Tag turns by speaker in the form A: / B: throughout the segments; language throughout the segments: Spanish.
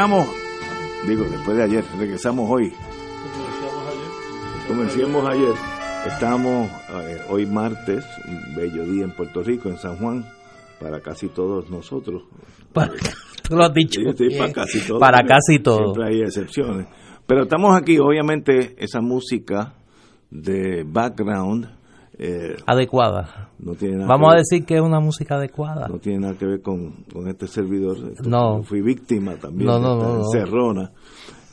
A: Regresamos. Digo, después de ayer, regresamos hoy. Como decíamos ayer, estamos eh, hoy martes, un bello día en Puerto Rico, en San Juan, para casi todos nosotros.
B: Para- tú lo has dicho.
A: Sí, sí,
B: bien.
A: para casi todos.
B: Para casi todo.
A: Siempre hay excepciones. Pero estamos aquí, obviamente, esa música de background eh,
B: Adecuada.
A: no tiene nada
B: Vamos a
A: ver-
B: decir que es una música adecuada.
A: no tiene nada que ver con, con este servidor. Esto-
B: No.
A: Fui víctima también
B: No,
A: de
B: no,
A: esta
B: no, no.
A: encerrona.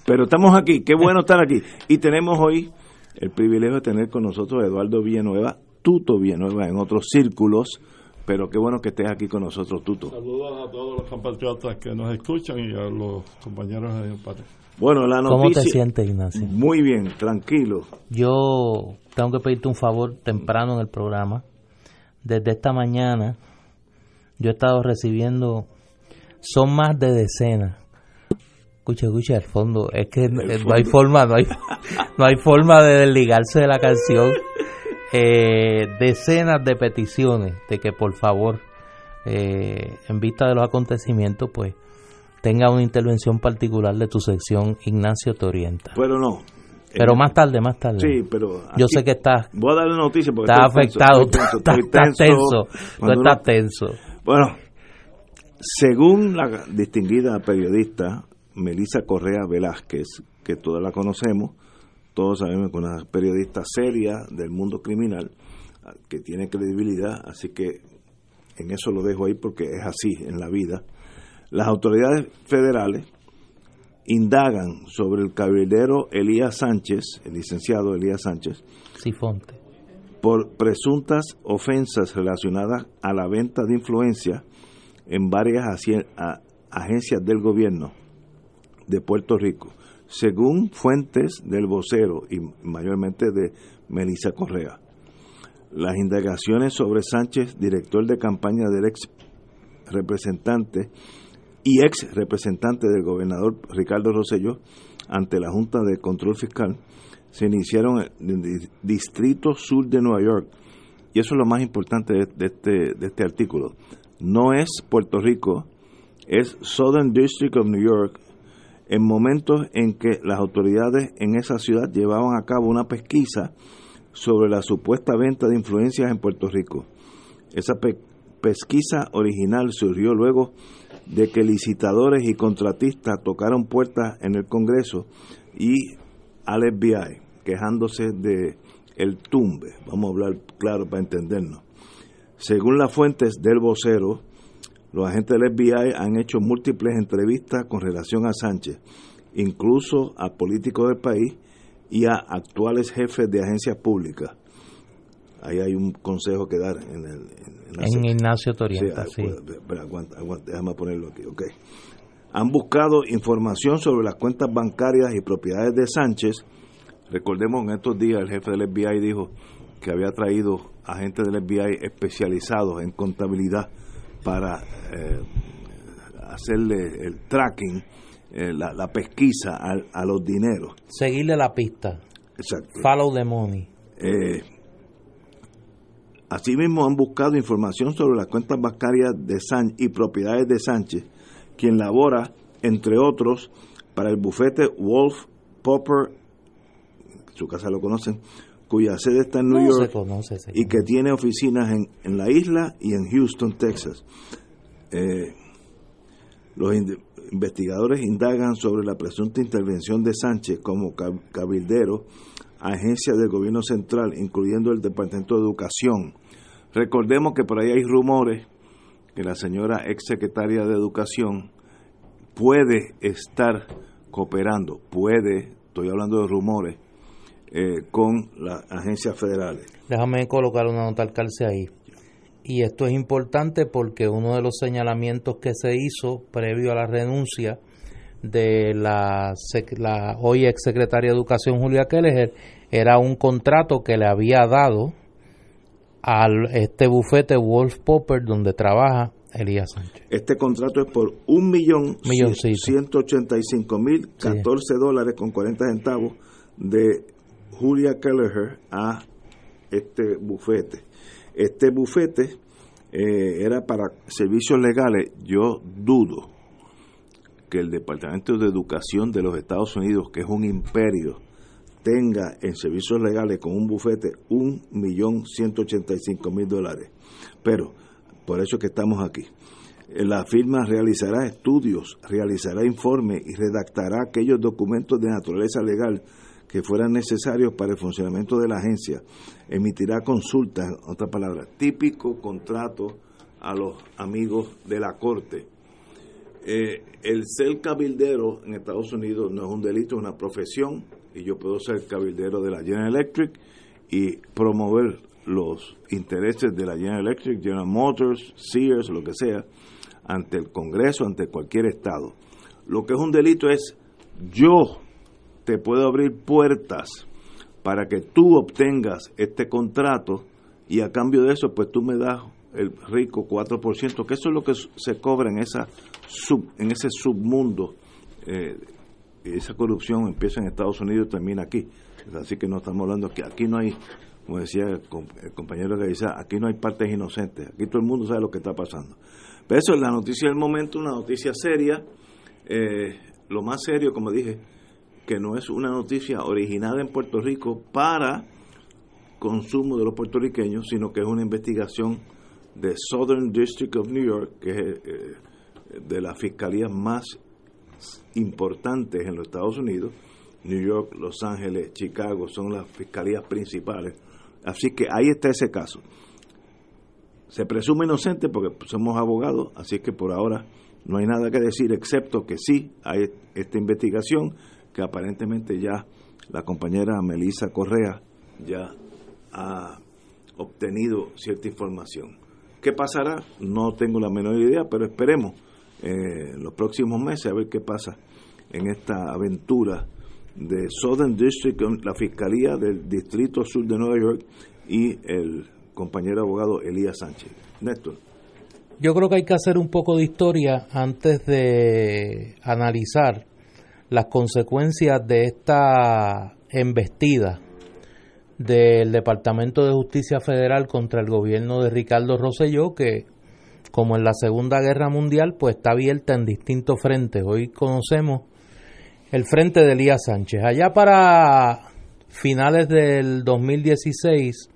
A: Pero estamos aquí, qué bueno estar aquí. Y tenemos hoy el privilegio de tener con nosotros a Eduardo Villanueva, Tuto Villanueva en otros círculos, pero qué bueno que estés aquí con nosotros, Tuto.
C: Saludos a todos los compatriotas que nos escuchan y a los compañeros de empate.
A: Bueno, la
B: ¿Cómo
A: noticia...
B: te sientes, Ignacio?
A: Muy bien, tranquilo.
B: Yo tengo que pedirte un favor temprano en el programa. Desde esta mañana yo he estado recibiendo, son más de decenas. Escucha, escucha, al fondo, es que no, no hay forma, no hay, no hay forma de desligarse de la canción. Eh, decenas de peticiones de que por favor, eh, en vista de los acontecimientos, pues tenga una intervención particular de tu sección, Ignacio te orienta.
A: Pero no.
B: Pero
A: Eh,
B: más tarde, más tarde.
A: Sí, pero...
B: Yo sé que estás,
A: Voy a darle noticia porque
B: estás afectado, estás, tenso, tú estás tenso.
A: Bueno, según la distinguida periodista Melissa Correa Velázquez, que todos la conocemos, todos sabemos que es una periodista seria del mundo criminal, que tiene credibilidad, así que en eso lo dejo ahí porque es así en la vida. Las autoridades federales indagan sobre el cabildero Elías Sánchez, el licenciado Elías Sánchez,
B: Sifonte.
A: por presuntas ofensas relacionadas a la venta de influencia en varias agencias del gobierno de Puerto Rico, según fuentes del vocero y mayormente de Melissa Correa. Las indagaciones sobre Sánchez, director de campaña del ex representante y ex representante del gobernador Ricardo Rosselló ante la Junta de Control Fiscal se iniciaron en el di- Distrito Sur de Nueva York. Y eso es lo más importante de, este, de este artículo. No es Puerto Rico, es Southern District of New York, en momentos en que las autoridades en esa ciudad llevaban a cabo una pesquisa sobre la supuesta venta de influencias en Puerto Rico. Esa pe- pesquisa original surgió luego de que licitadores y contratistas tocaron puertas en el Congreso y al FBI, quejándose de el tumbe. Vamos a hablar claro para entendernos. Según las fuentes del vocero, los agentes del FBI han hecho múltiples entrevistas con relación a Sánchez, incluso a políticos del país y a actuales jefes de agencias públicas. Ahí hay un consejo que dar en, el, en la
B: En. Ignacio te orienta,
A: Sí,
B: sí.
A: espera, aguanta, aguanta, déjame ponerlo aquí, ok. Han buscado información sobre las cuentas bancarias y propiedades de Sánchez. Recordemos en estos días el jefe del FBI dijo que había traído agentes del FBI especializados en contabilidad para eh, hacerle el tracking, eh, la, pesquisa a, los dineros.
B: Seguirle la pista.
A: Exacto.
B: Follow the money.
A: Eh, asimismo, han buscado información sobre las cuentas bancarias de Sánchez y propiedades de Sánchez, quien labora, entre otros, para el bufete Wolf Popper, su casa lo conocen, cuya sede está en New York y que tiene oficinas en, en, la isla y en Houston, Texas. Eh, los investigadores indagan sobre la presunta intervención de Sánchez como cabildero agencias del gobierno central, incluyendo el Departamento de Educación. Recordemos que por ahí hay rumores que la señora ex secretaria de Educación puede estar cooperando, puede, estoy hablando de rumores, eh, con las agencias federales.
B: Déjame colocar una nota al calce ahí. Y esto es importante porque uno de los señalamientos que se hizo previo a la renuncia de la, la hoy ex secretaria de Educación Julia Kelleher era un contrato que le había dado a este bufete Wolf Popper donde trabaja Elías Sánchez.
A: Este contrato es por un millón ciento ochenta y cinco mil catorce dólares con 40 centavos de Julia Kelleher a este bufete. Este bufete eh, era para servicios legales. Yo dudo que el Departamento de Educación de los Estados Unidos, que es un imperio, tenga en servicios legales con un bufete un millón ciento ochenta y cinco mil dólares. Pero por eso es que estamos aquí. La firma realizará estudios, realizará informes y redactará aquellos documentos de naturaleza legal que fueran necesarios para el funcionamiento de la agencia, emitirá consultas, otra palabra, típico contrato a los amigos de la Corte. Eh, el ser cabildero en Estados Unidos no es un delito, es una profesión, y yo puedo ser cabildero de la General Electric y promover los intereses de la General Electric, General Motors, Sears, lo que sea, ante el Congreso, ante cualquier Estado. Lo que es un delito es yo te puedo abrir puertas para que tú obtengas este contrato y a cambio de eso pues tú me das el rico 4%, que eso es lo que se cobra en esa sub, en ese submundo. Eh, esa corrupción empieza en Estados Unidos y termina aquí. Así que no estamos hablando que aquí no hay, como decía el, compañero que aquí no hay partes inocentes, aquí todo el mundo sabe lo que está pasando. Pero eso es la noticia del momento, una noticia seria. Eh, lo más serio, como dije, que no es una noticia originada en Puerto Rico para consumo de los puertorriqueños, sino que es una investigación de Southern District of New York, que es eh, de las fiscalías más importantes en los Estados Unidos. New York, Los Ángeles, Chicago son las fiscalías principales. Así que ahí está ese caso. Se presume inocente porque somos abogados, así que por ahora no hay nada que decir excepto que sí hay esta investigación que aparentemente ya la compañera Melissa Correa ya ha obtenido cierta información. ¿Qué pasará? No tengo la menor idea, pero esperemos eh, los próximos meses a ver qué pasa en esta aventura de Southern District, la Fiscalía del Distrito Sur de Nueva York y el compañero abogado Elías Sánchez. Néstor.
B: Yo creo que hay que hacer un poco de historia antes de analizar las consecuencias de esta embestida del Departamento de Justicia Federal contra el gobierno de Ricardo Rosselló, que como en la Segunda Guerra Mundial, pues está abierta en distintos frentes. Hoy conocemos el frente de Elías Sánchez. Allá para finales del 2016,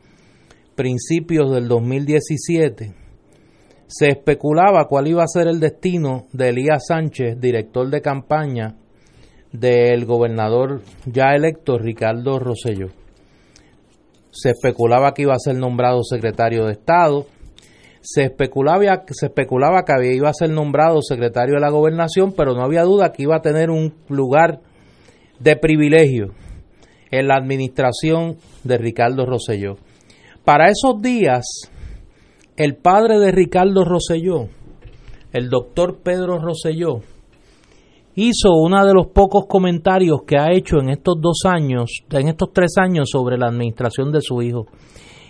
B: principios del 2017, se especulaba cuál iba a ser el destino de Elías Sánchez, director de campaña del gobernador ya electo Ricardo Rosselló. Se especulaba que iba a ser nombrado secretario de Estado, se especulaba, se especulaba que iba a ser nombrado secretario de la gobernación, pero no había duda que iba a tener un lugar de privilegio en la administración de Ricardo Rosselló. Para esos días, el padre de Ricardo Rosselló, el doctor Pedro Rosselló, hizo uno de los pocos comentarios que ha hecho en estos dos años, en estos tres años sobre la administración de su hijo.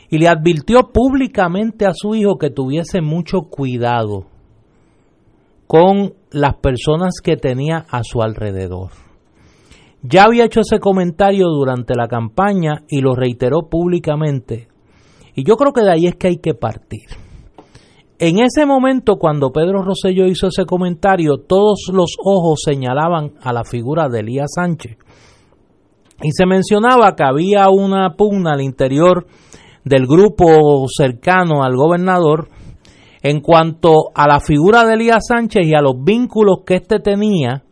B: Y le advirtió públicamente a su hijo que tuviese mucho cuidado con las personas que tenía a su alrededor. Ya había hecho ese comentario durante la campaña y lo reiteró públicamente. Y yo creo que de ahí es que hay que partir. En ese momento, cuando Pedro Rosselló hizo ese comentario, todos los ojos señalaban a la figura de Elías Sánchez. Y se mencionaba que había una pugna al interior del grupo cercano al gobernador en cuanto a la figura de Elías Sánchez y a los vínculos que éste tenía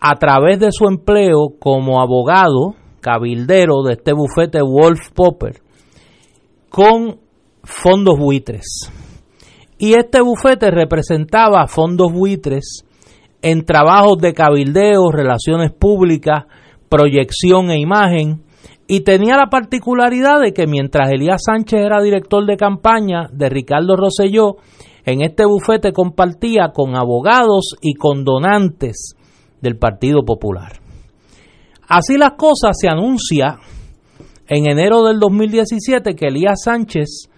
B: a través de su empleo como abogado cabildero de este bufete Wolf Popper con fondos buitres. Y este bufete representaba fondos buitres en trabajos de cabildeo, relaciones públicas, proyección e imagen, y tenía la particularidad de que mientras Elías Sánchez era director de campaña de Ricardo Rosselló, en este bufete compartía con abogados y con donantes del Partido Popular. Así las cosas se anuncia en enero del 2017 que Elías Sánchez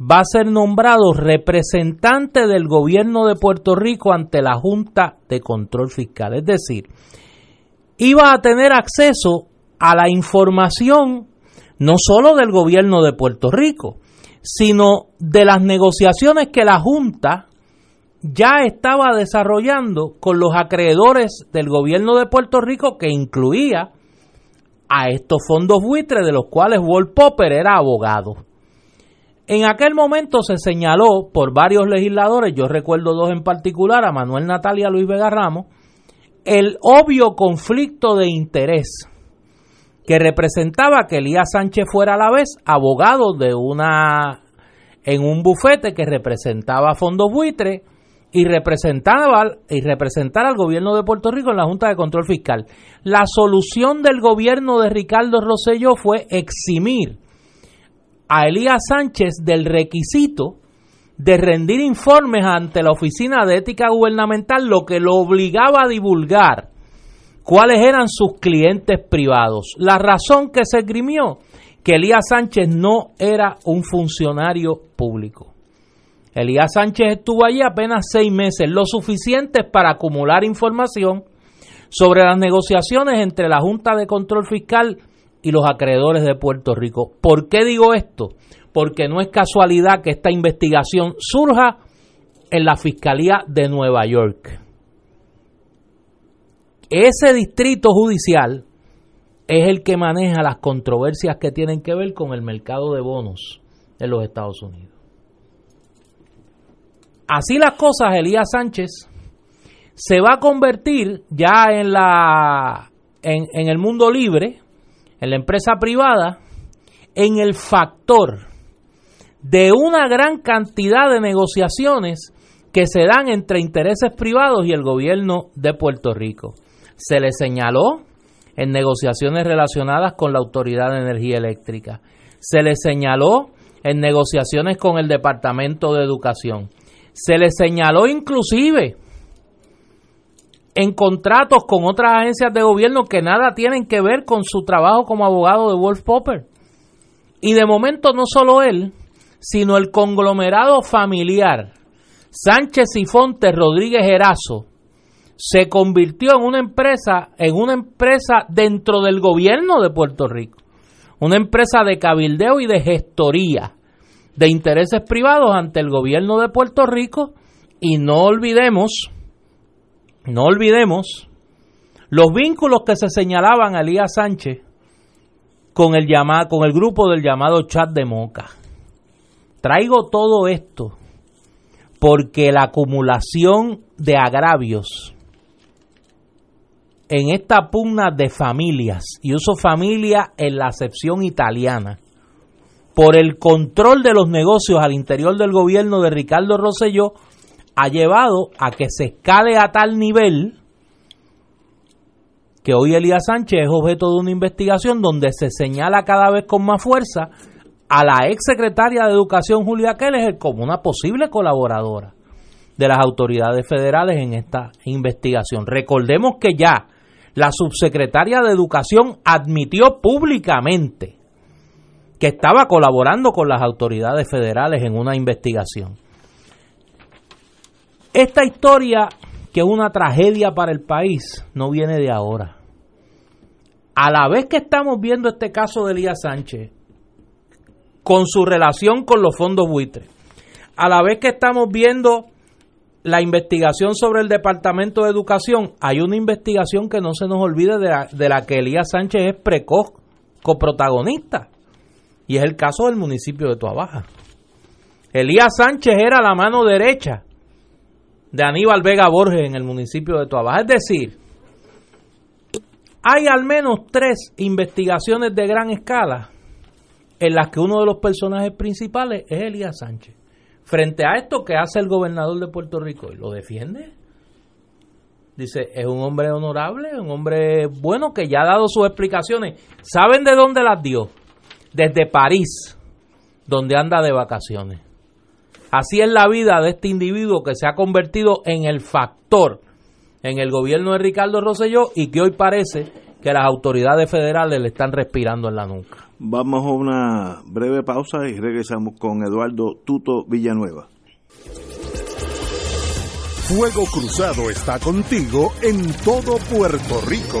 B: va a ser nombrado representante del gobierno de Puerto Rico ante la Junta de Control Fiscal. Es decir, iba a tener acceso a la información no solo del gobierno de Puerto Rico, sino de las negociaciones que la Junta ya estaba desarrollando con los acreedores del gobierno de Puerto Rico que incluía a estos fondos buitres de los cuales Walt Popper era abogado. En aquel momento se señaló por varios legisladores, yo recuerdo dos en particular, a Manuel Natalia Luis Vega Ramos, el obvio conflicto de interés que representaba que Elías Sánchez fuera a la vez abogado de una en un bufete que representaba fondos buitres y representaba y representar al gobierno de Puerto Rico en la Junta de Control Fiscal. La solución del gobierno de Ricardo Rosselló fue eximir a Elías Sánchez del requisito de rendir informes ante la Oficina de Ética Gubernamental, lo que lo obligaba a divulgar cuáles eran sus clientes privados. La razón que se esgrimió, que Elías Sánchez no era un funcionario público. Elías Sánchez estuvo allí apenas seis meses, lo suficiente para acumular información sobre las negociaciones entre la Junta de Control Fiscal y los acreedores de Puerto Rico. ¿Por qué digo esto? Porque no es casualidad que esta investigación surja en la Fiscalía de Nueva York. Ese distrito judicial es el que maneja las controversias que tienen que ver con el mercado de bonos en los Estados Unidos. Así las cosas, Elías Sánchez se va a convertir ya en la en, el mundo libre, en la empresa privada, en el factor de una gran cantidad de negociaciones que se dan entre intereses privados y el gobierno de Puerto Rico. Se le señaló en negociaciones relacionadas con la Autoridad de Energía Eléctrica. Se le señaló en negociaciones con el Departamento de Educación. Se le señaló inclusive en contratos con otras agencias de gobierno que nada tienen que ver con su trabajo como abogado de Wolf Popper. Y de momento no solo él, sino el conglomerado familiar Sánchez y Fonte Rodríguez Erazo se convirtió en una empresa, en una empresa dentro del gobierno de Puerto Rico, una empresa de cabildeo y de gestoría de intereses privados ante el gobierno de Puerto Rico y no olvidemos, no olvidemos los vínculos que se señalaban a Elías Sánchez con el, llamado, con el grupo del llamado chat de Moca. Traigo todo esto porque la acumulación de agravios en esta pugna de familias, y uso familia en la acepción italiana, por el control de los negocios al interior del gobierno de Ricardo Rosselló, ha llevado a que se escale a tal nivel que hoy Elías Sánchez es objeto de una investigación donde se señala cada vez con más fuerza a la ex secretaria de Educación Julia Keller como una posible colaboradora de las autoridades federales en esta investigación. Recordemos que ya la subsecretaria de Educación admitió públicamente que estaba colaborando con las autoridades federales en una investigación. Esta historia que es una tragedia para el país, no viene de ahora. A la vez que estamos viendo este caso de Elías Sánchez, con su relación con los fondos buitres, a la vez que estamos viendo la investigación sobre el Departamento de Educación, hay una investigación que no se nos olvide de la, que Elías Sánchez es precoz coprotagonista, y es el caso del municipio de Tuabaja. Elías Sánchez era la mano derecha de Aníbal Vega Borges en el municipio de Tuabaja. Es decir, hay al menos tres investigaciones de gran escala en las que uno de los personajes principales es Elías Sánchez. Frente a esto que hace el gobernador de Puerto Rico, lo defiende. Dice, es un hombre honorable, un hombre bueno que ya ha dado sus explicaciones. ¿Saben de dónde las dio? Desde París, donde anda de vacaciones. Así es la vida de este individuo que se ha convertido en el factor en el gobierno de Ricardo Rosselló y que hoy parece que las autoridades federales le están respirando en la nuca.
A: Vamos a una breve pausa y regresamos con Eduardo Tuto Villanueva.
D: Fuego Cruzado está contigo en todo Puerto Rico.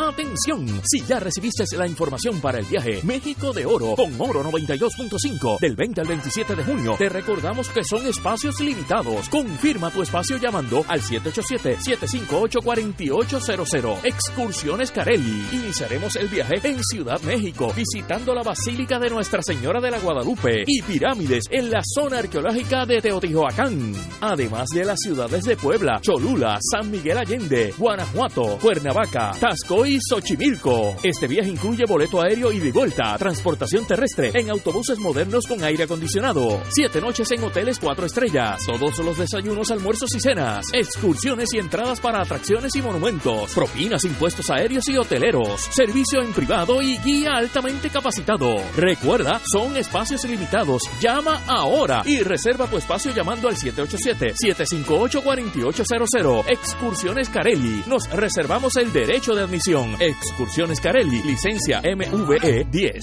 E: Atención, si ya recibiste la información para el viaje México de Oro con Oro 92.5 del 20 al 27 de junio, te recordamos que son espacios limitados. Confirma tu espacio llamando al 787-758-4800. Excursiones Carelli. Iniciaremos el viaje en Ciudad México, visitando la Basílica de Nuestra Señora de la Guadalupe y pirámides en la zona arqueológica de Teotihuacán. Además de las ciudades de Puebla, Cholula, San Miguel Allende, Guanajuato, Cuernavaca, Tasco Xochimilco. Este viaje incluye boleto aéreo y de vuelta, transportación terrestre en autobuses modernos con aire acondicionado, siete noches en hoteles cuatro estrellas, todos los desayunos, almuerzos y cenas, excursiones y entradas para atracciones y monumentos, propinas, impuestos aéreos y hoteleros, servicio en privado y guía altamente capacitado. Recuerda, son espacios limitados. Llama ahora y reserva tu espacio llamando al 787-758-4800. Excursiones Carelli. Nos reservamos el derecho de admisión. Excursiones Carelli, licencia MVE 10.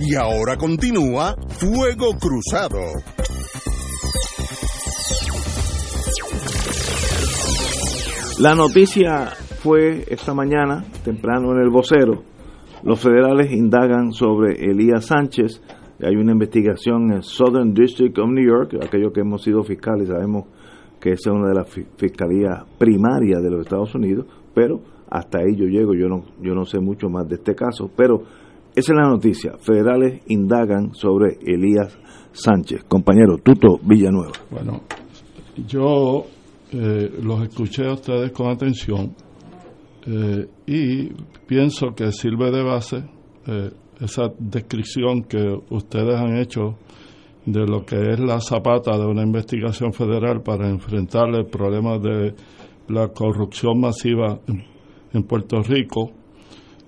D: Y ahora continúa Fuego Cruzado.
A: La noticia fue esta mañana, temprano en el vocero. Los federales indagan sobre Elías Sánchez. Hay una investigación en el Southern District of New York, aquellos que hemos sido fiscales sabemos que esa es una de las fiscalías primarias de los Estados Unidos, pero hasta ahí yo llego, yo no, yo no sé mucho más de este caso, pero esa es la noticia. Federales indagan sobre Elías Sánchez. Compañero Tuto Villanueva.
C: Bueno, yo eh, los escuché a ustedes con atención eh, y pienso que sirve de base eh, esa descripción que ustedes han hecho de lo que es la zapata de una investigación federal para enfrentar el problema de la corrupción masiva en, Puerto Rico.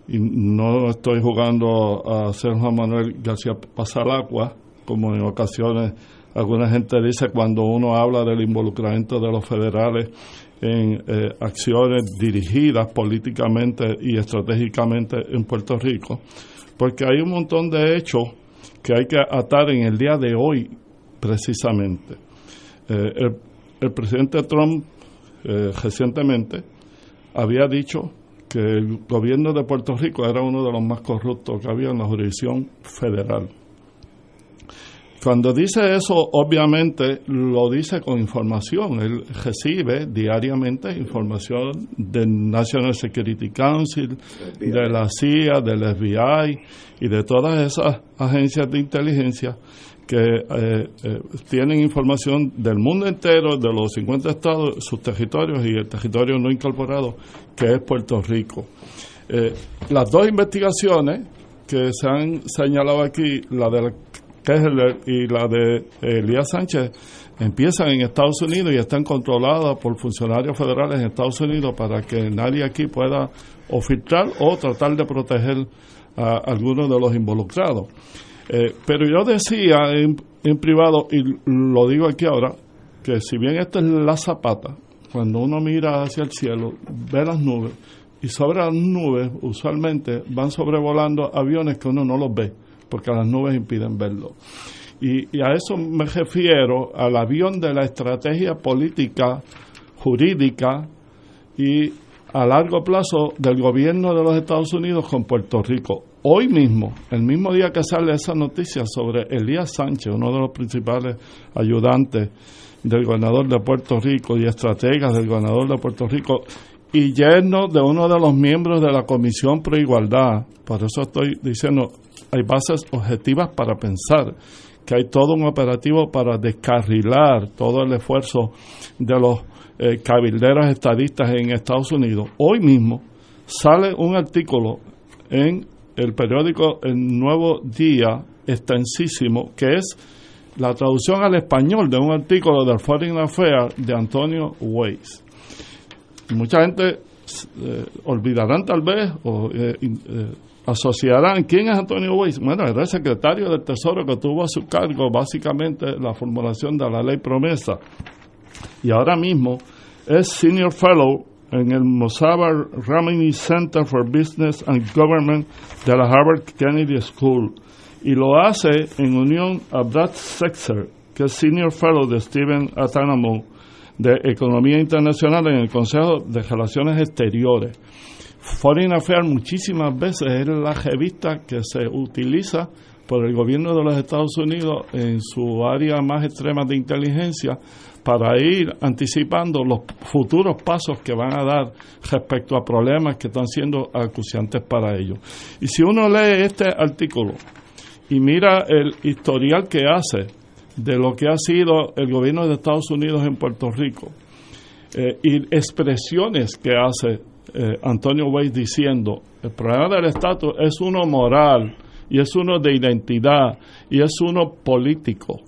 C: Y no estoy jugando a ser Juan Manuel García Pasalacua, como en ocasiones alguna gente dice cuando uno habla del involucramiento de los federales en eh, acciones dirigidas políticamente y estratégicamente en Puerto Rico porque hay un montón de hechos que hay que atar en el día de hoy, precisamente. Eh, el, presidente Trump eh, recientemente había dicho que el gobierno de Puerto Rico era uno de los más corruptos que había en la jurisdicción federal. Cuando dice eso, obviamente lo dice con información. Él recibe diariamente información del National Security Council, de la CIA, del FBI y de todas esas agencias de inteligencia que eh, eh, tienen información del mundo entero, de los 50 estados, sus territorios y el territorio no incorporado, que es Puerto Rico. Eh, las dos investigaciones que se han señalado aquí, la de Kessler y la de Elías Sánchez empiezan en Estados Unidos y están controladas por funcionarios federales en Estados Unidos para que nadie aquí pueda o filtrar o tratar de proteger a algunos de los involucrados. Eh, pero yo decía en, en, privado, y lo digo aquí ahora, que si bien esta es la zapata, cuando uno mira hacia el cielo, ve las nubes, y sobre las nubes usualmente van sobrevolando aviones que uno no los ve porque las nubes impiden verlo. Y, a eso me refiero al avión de la estrategia política, jurídica y a largo plazo del gobierno de los Estados Unidos con Puerto Rico. Hoy mismo, el mismo día que sale esa noticia sobre Elías Sánchez, uno de los principales ayudantes del gobernador de Puerto Rico y estrategas del gobernador de Puerto Rico, y yerno de uno de los miembros de la Comisión Pro Igualdad, por eso estoy diciendo, hay bases objetivas para pensar que hay todo un operativo para descarrilar todo el esfuerzo de los eh, cabilderos estadistas en Estados Unidos. Hoy mismo sale un artículo en el periódico El Nuevo Día, extensísimo, que es la traducción al español de un artículo del Foreign Affairs de Antonio Weiss. Mucha gente eh, olvidarán tal vez o eh, asociarán. ¿Quién es Antonio Weiss? Bueno, era el secretario del Tesoro que tuvo a su cargo básicamente la formulación de la ley promesa. Y ahora mismo es Senior Fellow en el Mosabar Ramini Center for Business and Government de la Harvard Kennedy School. Y lo hace en unión a Brad Sexer, que es Senior Fellow de Stephen Atanamo de Economía Internacional en el Consejo de Relaciones Exteriores. Foreign Affairs muchísimas veces es la revista que se utiliza por el gobierno de los Estados Unidos en su área más extrema de inteligencia para ir anticipando los futuros pasos que van a dar respecto a problemas que están siendo acuciantes para ellos. Y si uno lee este artículo y mira el historial que hace de lo que ha sido el gobierno de Estados Unidos en Puerto Rico eh, y expresiones que hace eh, Antonio Weiss diciendo, el problema del estatus es uno moral y es uno de identidad y es uno político.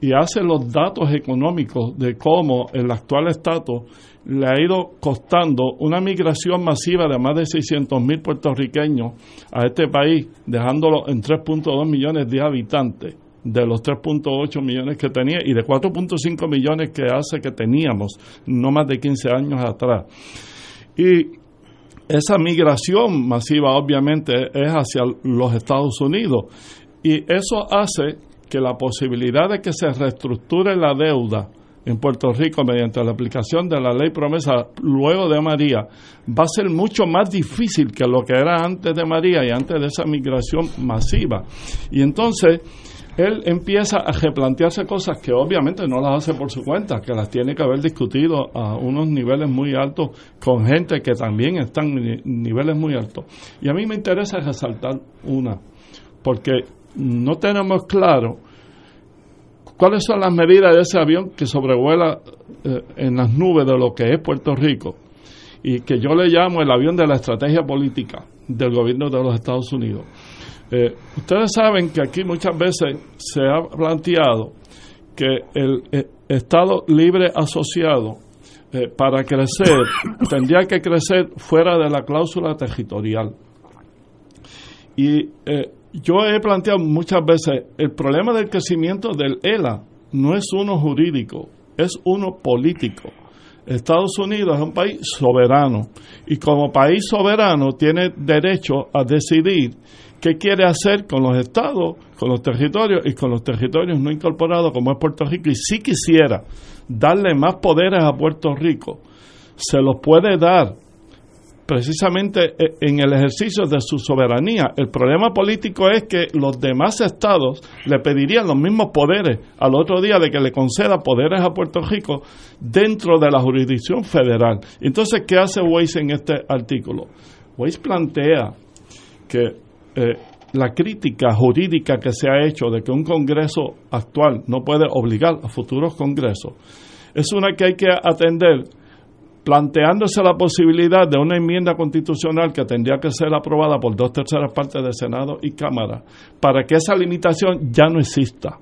C: Y hace los datos económicos de cómo el actual estatus le ha ido costando una migración masiva de más de 600 mil puertorriqueños a este país, dejándolo en 3.2 millones de habitantes de los 3.8 millones que tenía y de 4.5 millones que hace que teníamos no más de 15 años atrás. Y esa migración masiva obviamente es hacia los Estados Unidos y eso hace que la posibilidad de que se reestructure la deuda en Puerto Rico mediante la aplicación de la ley promesa luego de María va a ser mucho más difícil que lo que era antes de María y antes de esa migración masiva. Y entonces él empieza a replantearse cosas que obviamente no las hace por su cuenta, que las tiene que haber discutido a unos niveles muy altos con gente que también están en niveles muy altos. Y a mí me interesa resaltar una, porque no tenemos claro cuáles son las medidas de ese avión que sobrevuela eh, en las nubes de lo que es Puerto Rico y que yo le llamo el avión de la estrategia política del gobierno de los Estados Unidos. Eh, ustedes saben que aquí muchas veces se ha planteado que el eh, Estado libre asociado eh, para crecer tendría que crecer fuera de la cláusula territorial. Y yo he planteado muchas veces, el problema del crecimiento del ELA no es uno jurídico, es uno político. Estados Unidos es un país soberano y como país soberano tiene derecho a decidir qué quiere hacer con los estados, con los territorios y con los territorios no incorporados como es Puerto Rico. Y si quisiera darle más poderes a Puerto Rico, se los puede dar precisamente eh, en el ejercicio de su soberanía. El problema político es que los demás estados le pedirían los mismos poderes al otro día de que le conceda poderes a Puerto Rico dentro de la jurisdicción federal. Entonces, ¿qué hace Weiss en este artículo? Weiss plantea que eh, la crítica jurídica que se ha hecho de que un Congreso actual no puede obligar a futuros Congresos es una que hay que atender planteándose la posibilidad de una enmienda constitucional que tendría que ser aprobada por dos terceras partes del Senado y Cámara para que esa limitación ya no exista.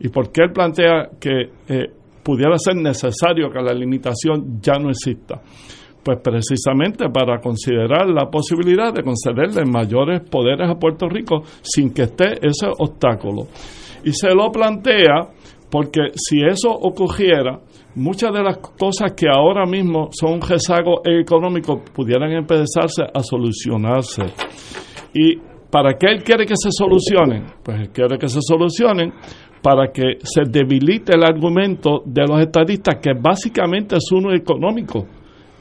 C: ¿Y por qué él plantea que eh, pudiera ser necesario que la limitación ya no exista? Pues precisamente para considerar la posibilidad de concederle mayores poderes a Puerto Rico sin que esté ese obstáculo. Y se lo plantea porque si eso ocurriera, muchas de las cosas que ahora mismo son un rezago económico pudieran empezarse a solucionarse. ¿Y para qué él quiere que se solucionen? Pues él quiere que se solucionen para que se debilite el argumento de los estadistas, que básicamente es uno económico.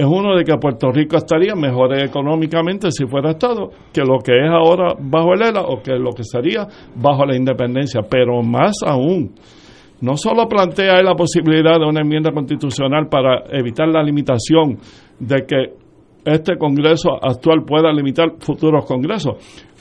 C: Es uno de que Puerto Rico estaría mejor económicamente si fuera Estado que lo que es ahora bajo el ELA o que lo que sería bajo la independencia. Pero más aún, no solo plantea la posibilidad de una enmienda constitucional para evitar la limitación de que este Congreso actual pueda limitar futuros Congresos,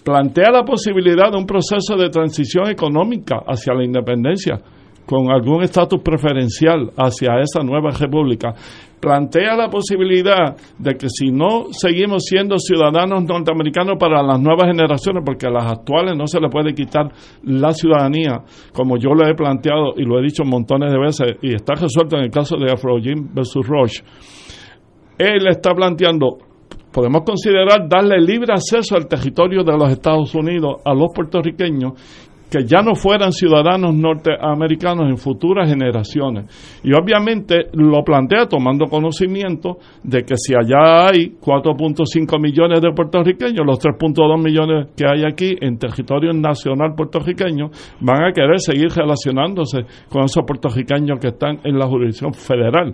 C: plantea la posibilidad de un proceso de transición económica hacia la independencia con algún estatus preferencial hacia esa nueva república plantea la posibilidad de que si no seguimos siendo ciudadanos norteamericanos para las nuevas generaciones, porque a las actuales no se le puede quitar la ciudadanía, como yo lo he planteado y lo he dicho montones de veces, y está resuelto en el caso de Afrojim versus Roche, él está planteando podemos considerar darle libre acceso al territorio de los Estados Unidos a los puertorriqueños que ya no fueran ciudadanos norteamericanos en futuras generaciones. Y obviamente lo plantea tomando conocimiento de que si allá hay 4.5 millones de puertorriqueños, los 3.2 millones que hay aquí en territorio nacional puertorriqueño van a querer seguir relacionándose con esos puertorriqueños que están en la jurisdicción federal.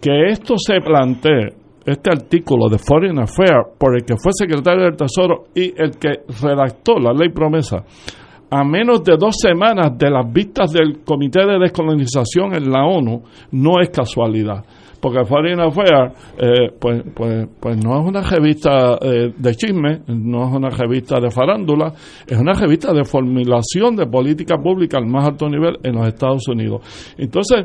C: Que esto se plantee este artículo de Foreign Affairs por el que fue secretario del Tesoro y el que redactó la ley promesa a menos de dos semanas de las vistas del Comité de Descolonización en la ONU, no es casualidad. Porque Foreign Affairs, eh, pues, pues, pues no es una revista eh, de chisme, no es una revista de farándula, es una revista de formulación de política pública al más alto nivel en los Estados Unidos. Entonces,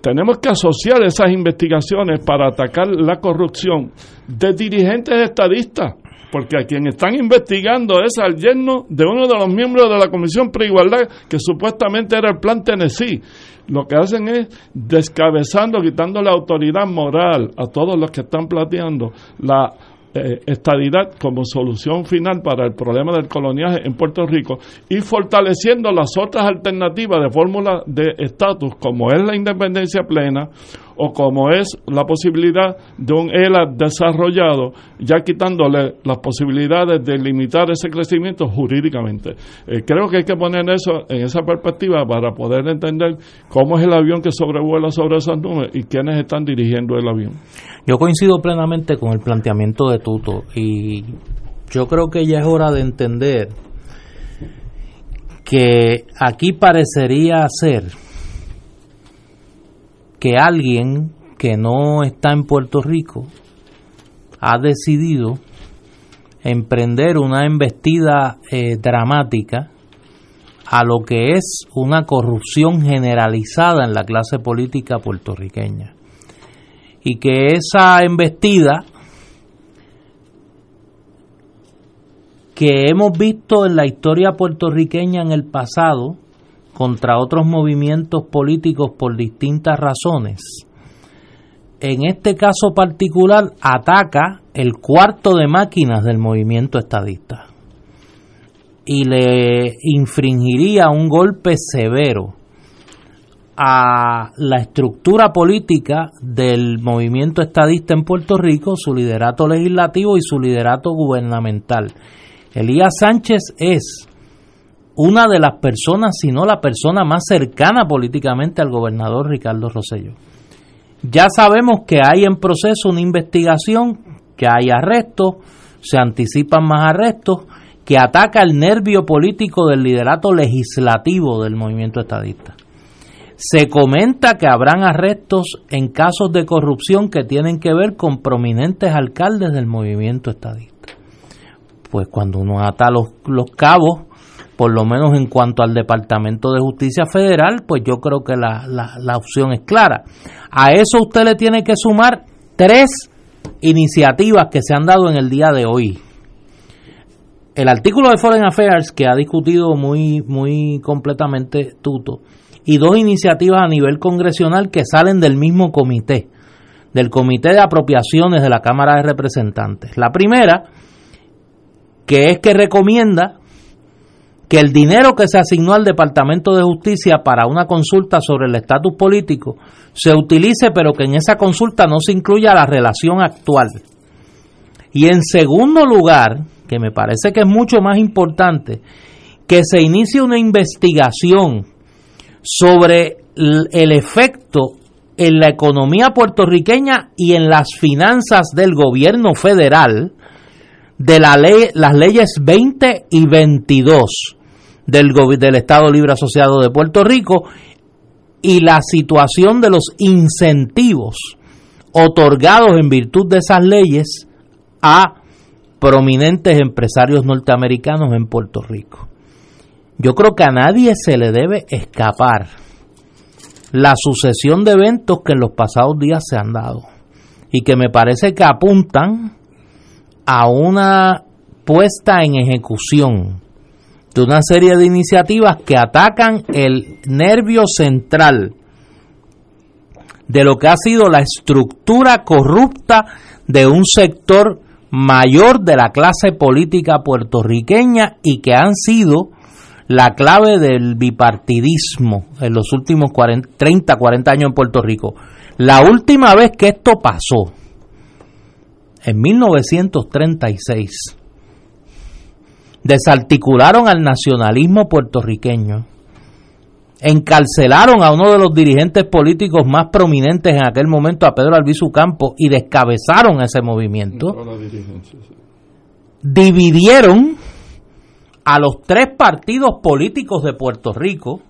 C: tenemos que asociar esas investigaciones para atacar la corrupción de dirigentes estadistas porque a quien están investigando es al yerno de uno de los miembros de la Comisión Preigualdad, que supuestamente era el plan Tennessee. Lo que hacen es descabezando, quitando la autoridad moral a todos los que están planteando la eh, estadidad como solución final para el problema del coloniaje en Puerto Rico y fortaleciendo las otras alternativas de fórmula de estatus como es la independencia plena o como es la posibilidad de un ELA desarrollado, ya quitándole las posibilidades de limitar ese crecimiento jurídicamente. Eh, creo que hay que poner eso en esa perspectiva para poder entender cómo es el avión que sobrevuela sobre esas nubes y quiénes están dirigiendo el avión.
B: Yo coincido plenamente con el planteamiento de Tuto y yo creo que ya es hora de entender que aquí parecería ser que alguien que no está en Puerto Rico ha decidido emprender una embestida eh, dramática a lo que es una corrupción generalizada en la clase política puertorriqueña. Y que esa embestida que hemos visto en la historia puertorriqueña en el pasado, contra otros movimientos políticos por distintas razones. En este caso particular ataca el cuarto de máquinas del movimiento estadista y le infringiría un golpe severo a la estructura política del movimiento estadista en Puerto Rico, su liderato legislativo y su liderato gubernamental. Elías Sánchez es una de las personas, si no la persona más cercana políticamente al gobernador Ricardo Rosello. Ya sabemos que hay en proceso una investigación, que hay arrestos, se anticipan más arrestos, que ataca el nervio político del liderato legislativo del movimiento estadista. Se comenta que habrán arrestos en casos de corrupción que tienen que ver con prominentes alcaldes del movimiento estadista. Pues cuando uno ata los, los cabos, por lo menos en cuanto al Departamento de Justicia Federal, pues yo creo que la, la, opción es clara. A eso usted le tiene que sumar tres iniciativas que se han dado en el día de hoy. El artículo de Foreign Affairs que ha discutido muy, muy completamente Tuto y dos iniciativas a nivel congresional que salen del mismo comité, del Comité de Apropiaciones de la Cámara de Representantes. La primera, que es que recomienda que el dinero que se asignó al Departamento de Justicia para una consulta sobre el estatus político se utilice, pero que en esa consulta no se incluya la relación actual. Y en segundo lugar, que me parece que es mucho más importante, que se inicie una investigación sobre el efecto en la economía puertorriqueña y en las finanzas del gobierno federal de las leyes 20 y 22 del, Estado Libre Asociado de Puerto Rico y la situación de los incentivos otorgados en virtud de esas leyes a prominentes empresarios norteamericanos en Puerto Rico. Yo creo que a nadie se le debe escapar la sucesión de eventos que en los pasados días se han dado y que me parece que apuntan a una puesta en ejecución de una serie de iniciativas que atacan el nervio central de lo que ha sido la estructura corrupta de un sector mayor de la clase política puertorriqueña y que han sido la clave del bipartidismo en los últimos 40, 30, 40 años en Puerto Rico. La última vez que esto pasó, en 1936, desarticularon al nacionalismo puertorriqueño, encarcelaron a uno de los dirigentes políticos más prominentes en aquel momento, a Pedro Albizu Campos, y descabezaron ese movimiento, dividieron a los tres partidos políticos de Puerto Rico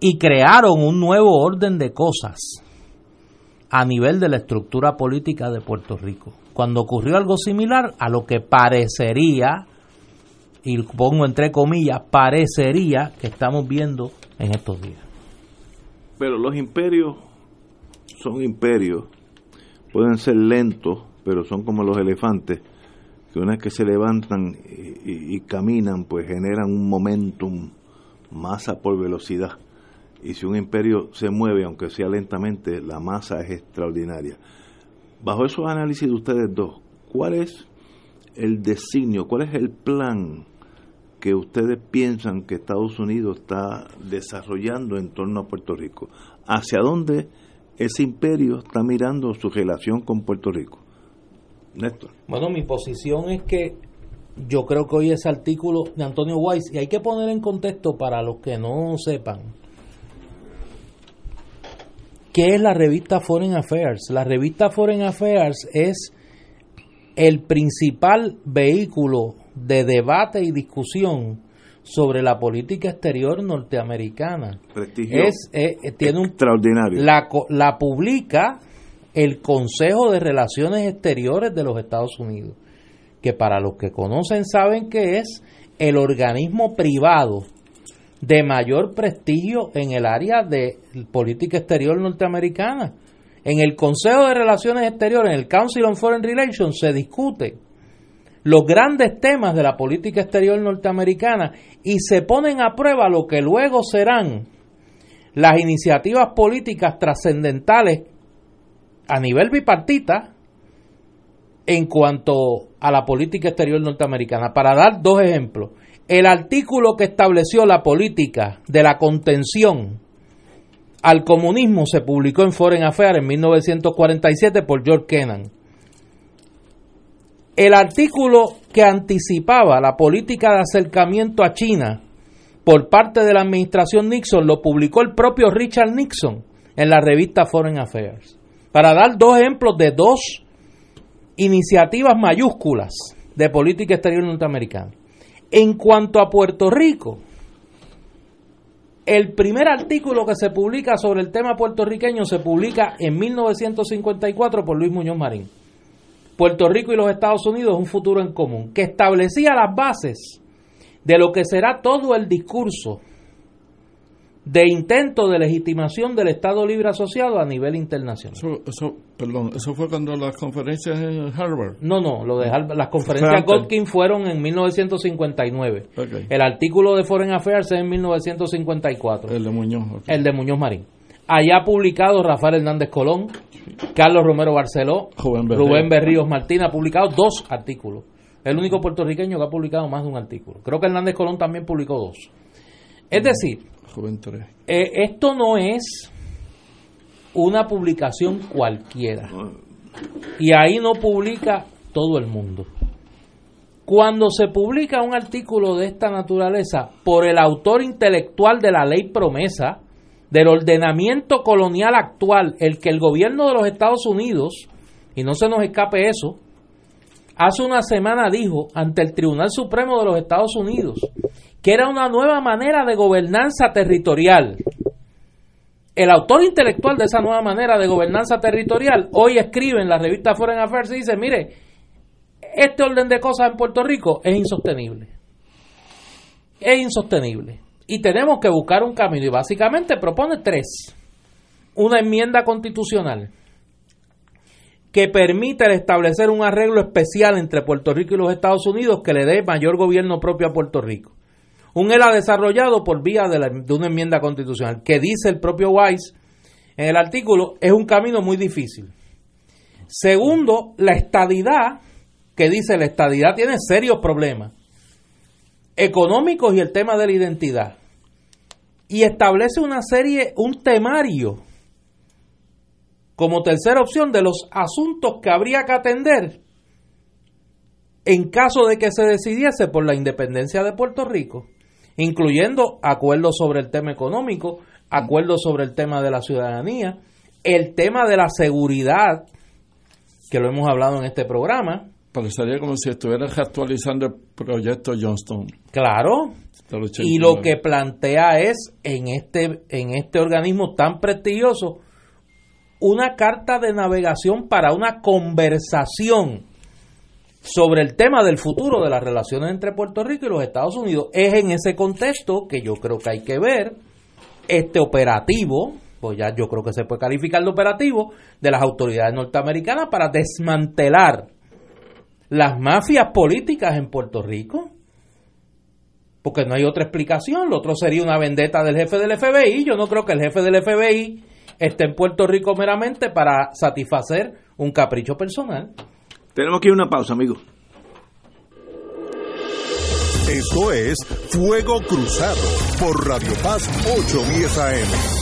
B: y crearon un nuevo orden de cosas a nivel de la estructura política de Puerto Rico. Cuando ocurrió algo similar a lo que parecería y pongo entre comillas, parecería que estamos viendo en estos días.
A: Pero los imperios son imperios, pueden ser lentos, pero son como los elefantes, que una vez que se levantan y, caminan, pues generan un momentum, masa por velocidad. Y si un imperio se mueve, aunque sea lentamente, la masa es extraordinaria. Bajo esos análisis de ustedes dos, ¿cuál es el designio, cuál es el plan que ustedes piensan que Estados Unidos está desarrollando en torno a Puerto Rico? ¿Hacia dónde ese imperio está mirando su relación con Puerto Rico?
B: Néstor. Bueno, mi posición es que yo creo que hoy ese artículo de Antonio Weiss, y hay que poner en contexto para los que no sepan, ¿qué es la revista Foreign Affairs? La revista Foreign Affairs es el principal vehículo de debate y discusión sobre la política exterior norteamericana.
A: es, eh, eh, tiene un, extraordinario.
B: La, la publica el Consejo de Relaciones Exteriores de los Estados Unidos, que para los que conocen saben que es el organismo privado de mayor prestigio en el área de política exterior norteamericana. En el Consejo de Relaciones Exteriores, en el Council on Foreign Relations, se discute los grandes temas de la política exterior norteamericana y se ponen a prueba lo que luego serán las iniciativas políticas trascendentales a nivel bipartita en cuanto a la política exterior norteamericana. Para dar dos ejemplos, el artículo que estableció la política de la contención al comunismo se publicó en Foreign Affairs en 1947 por George Kennan El artículo que anticipaba la política de acercamiento a China por parte de la administración Nixon lo publicó el propio Richard Nixon en la revista Foreign Affairs. Para dar dos ejemplos de dos iniciativas mayúsculas de política exterior norteamericana. En cuanto a Puerto Rico, el primer artículo que se publica sobre el tema puertorriqueño se publica en 1954 por Luis Muñoz Marín. Puerto Rico y los Estados Unidos un futuro en común, que establecía las bases de lo que será todo el discurso de intento de legitimación del Estado Libre Asociado a nivel internacional.
C: Eso, perdón, eso fue cuando las conferencias en Harvard.
B: No, no, lo de las conferencias Godkin fueron en 1959. El artículo de Foreign Affairs es en 1954.
C: El de Muñoz.
B: El de Muñoz Marín. Allá publicado Rafael Hernández Colón, Carlos Romero Barceló, Rubén Berríos Martín ha publicado dos artículos. El único puertorriqueño que ha publicado más de un artículo. Creo que Hernández Colón también publicó dos. Es decir, eh, esto no es una publicación cualquiera. Y ahí no publica todo el mundo. Cuando se publica un artículo de esta naturaleza por el autor intelectual de la ley promesa, del ordenamiento colonial actual, el que el gobierno de los Estados Unidos, y no se nos escape eso, hace una semana dijo ante el Tribunal Supremo de los Estados Unidos que era una nueva manera de gobernanza territorial. El autor intelectual de esa nueva manera de gobernanza territorial hoy escribe en la revista Foreign Affairs y dice, mire, este orden de cosas en Puerto Rico es insostenible. Es insostenible. Y tenemos que buscar un camino. Y básicamente propone tres. Una enmienda constitucional que permite establecer un arreglo especial entre Puerto Rico y los Estados Unidos que le dé mayor gobierno propio a Puerto Rico. Un ELA desarrollado por vía de, una enmienda constitucional que dice el propio Weiss en el artículo es un camino muy difícil. Segundo, la estadidad, que dice la estadidad tiene serios problemas económicos y el tema de la identidad. Y establece una serie, un temario como tercera opción de los asuntos que habría que atender en caso de que se decidiese por la independencia de Puerto Rico incluyendo acuerdos sobre el tema económico, acuerdos sobre el tema de la ciudadanía, el tema de la seguridad, que lo hemos hablado en este programa.
C: Parecería como si estuvieras actualizando el proyecto Johnston.
B: Claro. Y lo que plantea es en este, en este organismo tan prestigioso una carta de navegación para una conversación sobre el tema del futuro de las relaciones entre Puerto Rico y los Estados Unidos. Es en ese contexto que yo creo que hay que ver este operativo, pues ya yo creo que se puede calificar de operativo, de las autoridades norteamericanas para desmantelar las mafias políticas en Puerto Rico. Porque no hay otra explicación, lo otro sería una vendetta del jefe del FBI. Yo no creo que el jefe del FBI esté en Puerto Rico meramente para satisfacer un capricho personal.
A: Tenemos que ir a una pausa, amigo.
D: Esto es Fuego Cruzado por Radio Paz 810 AM.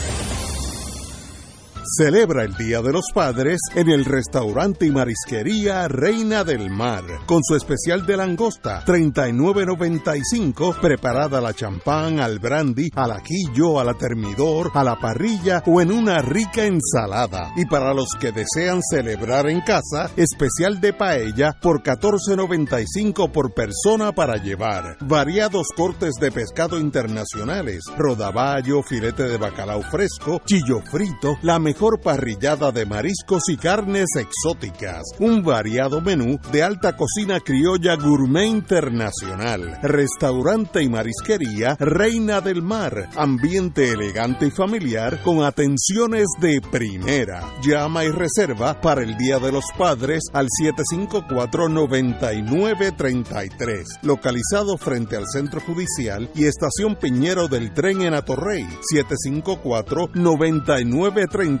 D: Celebra el Día de los Padres en el restaurante y marisquería Reina del Mar, con su especial de langosta, 39.95, preparada a la champán, al brandy, al ajillo, a la termidor, a la parrilla o en una rica ensalada. Y para los que desean celebrar en casa, especial de paella por 14.95 por persona para llevar. Variados cortes de pescado internacionales, rodaballo, filete de bacalao fresco, chillo frito, la mejor parrillada de mariscos y carnes exóticas, un variado menú de alta cocina criolla gourmet internacional, restaurante y marisquería Reina del Mar, ambiente elegante y familiar con atenciones de primera. Llama y reserva para el Día de los Padres al 754-9933, localizado frente al Centro Judicial y Estación Piñero del Tren en Atorrey, 754-9933.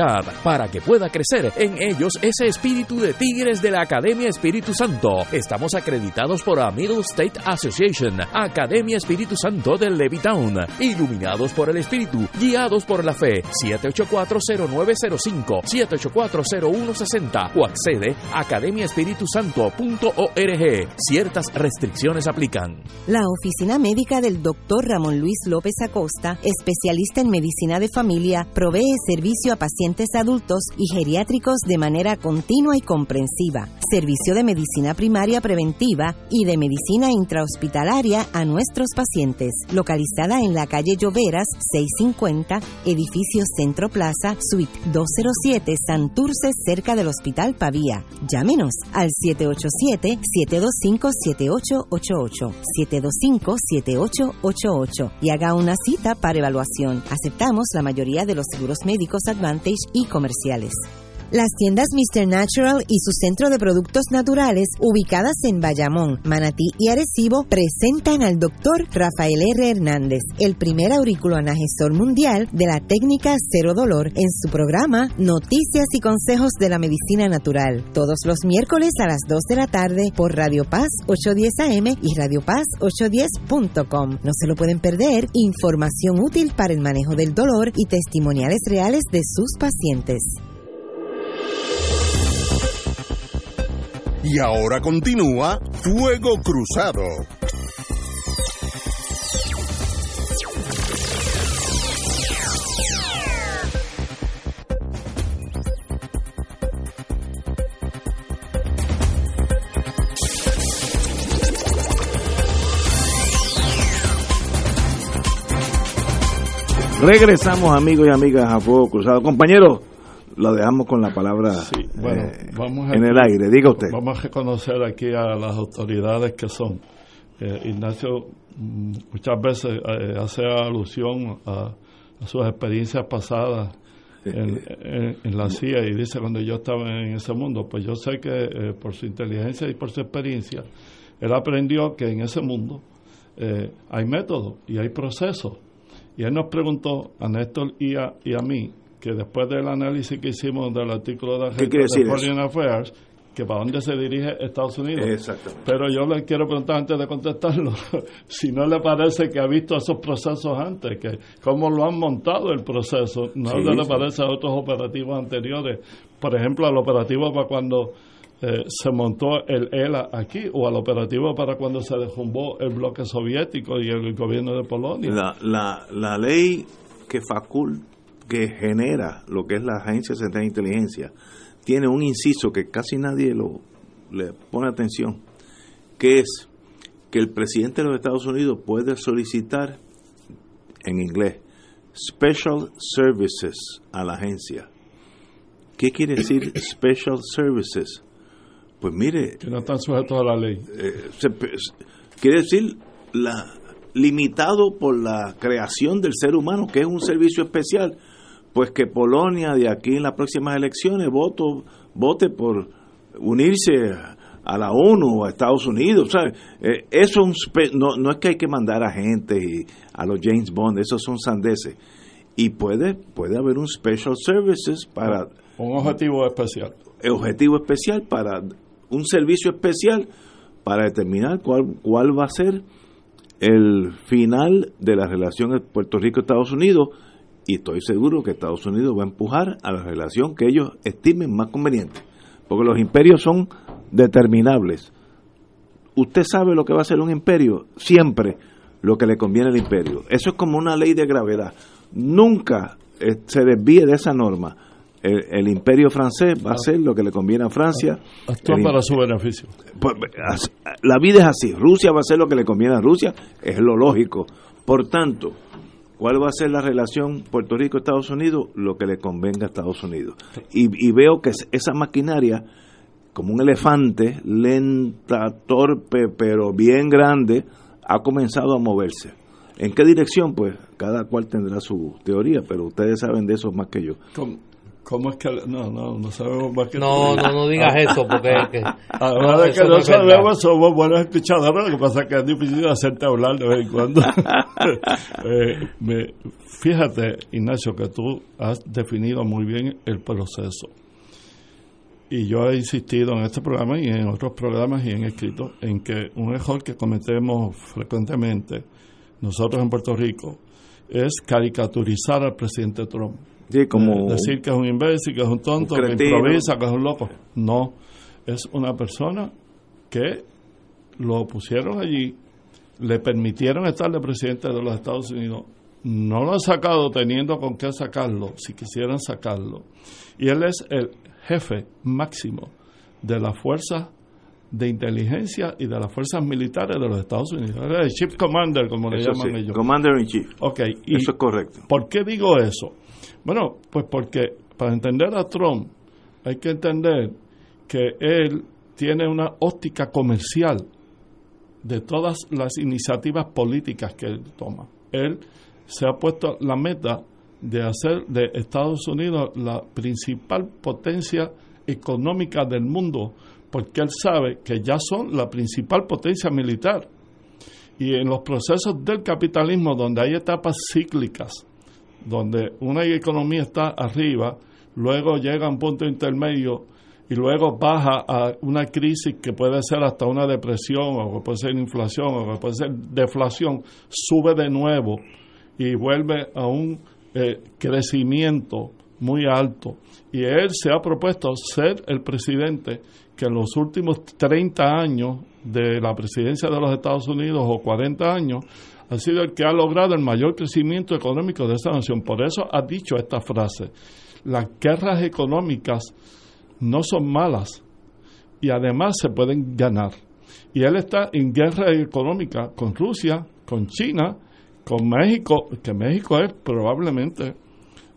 E: para que pueda crecer en ellos ese espíritu de tigres de la Academia Espíritu Santo. Estamos acreditados por la Middle State Association, Academia Espíritu Santo de Levittown, iluminados por el Espíritu, guiados por la fe. 7840905, 7840160 o accede a academiaespiritusanto.org. Ciertas restricciones aplican.
F: La oficina médica del doctor Ramón Luis López Acosta, especialista en medicina de familia, provee servicio a pacientes adultos y geriátricos de manera continua y comprensiva, servicio de medicina primaria preventiva y de medicina intrahospitalaria a nuestros pacientes, localizada en la calle Lloveras 650, edificio Centro Plaza, suite 207, Santurce, cerca del Hospital Pavía. Llámenos al 787-725-7888, 725-7888 y haga una cita para evaluación. Aceptamos la mayoría de los seguros médicos Advantage y comerciales. Las tiendas Mr. Natural y su centro de productos naturales, ubicadas en Bayamón, Manatí y Arecibo, presentan al doctor Rafael R. Hernández, el primer auriculoanagesor mundial de la técnica cero dolor, en su programa Noticias y Consejos de la Medicina Natural, todos los miércoles a las 2 de la tarde por Radio Paz 810 AM y Radio Paz 810.com. No se lo pueden perder, información útil para el manejo del dolor y testimoniales reales de sus pacientes.
D: Y ahora continúa Fuego Cruzado.
A: Regresamos amigos y amigas a Fuego Cruzado. Compañeros, lo dejamos con la palabra
C: Sí, bueno,
A: eh,
C: vamos a-
A: en el aire. Diga usted.
C: Vamos a reconocer aquí a las autoridades que son. Eh, Ignacio mm, muchas veces eh, hace alusión a, a sus experiencias pasadas en, en- en la CIA y dice cuando yo estaba en ese mundo, pues yo sé que por su inteligencia y por su experiencia, él aprendió que en ese mundo eh, hay métodos y hay procesos. Y él nos preguntó a Néstor y a, y a mí que después del análisis que hicimos del artículo de,
A: ¿Qué quiere
C: de
A: decir
C: Foreign Affairs, que para dónde se dirige Estados Unidos.
A: Exactamente.
C: Pero yo le quiero preguntar antes de contestarlo, si no le parece que ha visto esos procesos antes, que cómo lo han montado el proceso, no
A: Sí,
C: le
A: sí.
C: parece a otros operativos anteriores, por ejemplo, al operativo para cuando eh, se montó el ELA aquí, o al operativo para cuando se derrumbó el bloque soviético y el gobierno de Polonia.
A: La, la, la ley que facul que genera lo que es la Agencia Central de Inteligencia tiene un inciso que casi nadie lo le pone atención, que es que el presidente de los Estados Unidos puede solicitar en inglés special services a la agencia. ¿Qué quiere decir special services? Pues mire,
C: que no están sujetos a la ley.
A: eh, se- quiere decir la limitado por la creación del ser humano, que es un servicio especial, pues que Polonia de aquí en las próximas elecciones voto, vote por unirse a la ONU o a Estados Unidos. Eh, eso no, no es que hay que mandar a gente y a los James Bond, esos son sandeces. Y puede, puede haber un special services para
C: Un objetivo especial.
A: objetivo especial para un servicio especial para determinar cuál, cuál va a ser el final de la relación de Puerto Rico-Estados Unidos y estoy seguro que Estados Unidos va a empujar a la relación que ellos estimen más conveniente, porque los imperios son determinables. Usted sabe lo que va a ser un imperio, siempre lo que le conviene al imperio. Eso es como una ley de gravedad. Nunca eh, se desvíe de esa norma. El, imperio francés va a hacer lo que le conviene a Francia.
C: Actúa para su beneficio.
A: Pues, la vida es así. Rusia va a hacer lo que le conviene a Rusia. Es lo lógico. Por tanto, ¿Cuál va a ser la relación Puerto Rico-Estados Unidos? Lo que le convenga a Estados Unidos. Y, veo que esa maquinaria, como un elefante, lenta, torpe, pero bien grande, ha comenzado a moverse. ¿En qué dirección? Pues cada cual tendrá su teoría, pero ustedes saben de eso más que yo.
C: ¿Cómo es que.? No, no, no sabemos más que.
B: No, no, no digas eso, porque. Que,
C: Ahora de que no, sabemos, somos buenos escuchadores. Lo que pasa es que es difícil hacerte hablar de vez en cuando. eh, me, fíjate, Ignacio, que tú has definido muy bien el proceso. Y yo he insistido en este programa y en otros programas y en escritos en que un error que cometemos frecuentemente nosotros en Puerto Rico es caricaturizar al presidente Trump
A: como
C: decir que es un imbécil, que es un tonto, que improvisa, que es un loco. No, es una persona que lo pusieron allí, le permitieron estar de presidente de los Estados Unidos, no lo han sacado teniendo con qué sacarlo, si quisieran sacarlo. Y él es el jefe máximo de las fuerzas de inteligencia y de las fuerzas militares de los Estados Unidos. El Chief Commander, como le llaman ellos.
A: Commander in Chief.
C: Okay,
A: eso es correcto.
C: ¿Por qué digo eso? Bueno, pues porque para entender a Trump hay que entender que él tiene una óptica comercial de todas las iniciativas políticas que él toma. Él se ha puesto la meta de hacer de Estados Unidos la principal potencia económica del mundo, porque él sabe que ya son la principal potencia militar. Y en los procesos del capitalismo, donde hay etapas cíclicas, donde una economía está arriba, luego llega a un punto intermedio y luego baja a una crisis que puede ser hasta una depresión o que puede ser inflación o que puede ser deflación, sube de nuevo y vuelve a un eh, crecimiento muy alto. Y él se ha propuesto ser el presidente que en los últimos 30 años de la presidencia de los Estados Unidos o 40 años ha sido el que ha logrado el mayor crecimiento económico de esta nación. Por eso ha dicho esta frase. Las guerras económicas no son malas y además se pueden ganar. Y él está en guerra económica con Rusia, con China, con México, que México es probablemente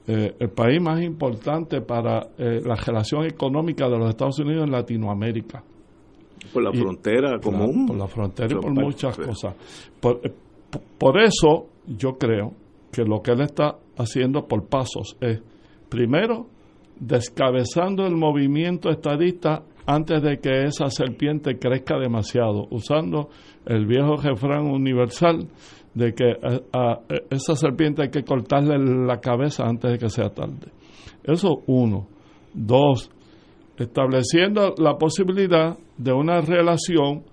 C: eh, el país más importante para eh, la relación económica de los Estados Unidos en Latinoamérica.
A: Por la frontera común.
C: Por la frontera y por muchas cosas. Por, eh, por eso yo creo que lo que él está haciendo por pasos es, primero, descabezando el movimiento estadista antes de que esa serpiente crezca demasiado, usando el viejo refrán universal de que a, esa serpiente hay que cortarle la cabeza antes de que sea tarde. Eso uno. Dos, estableciendo la posibilidad de una relación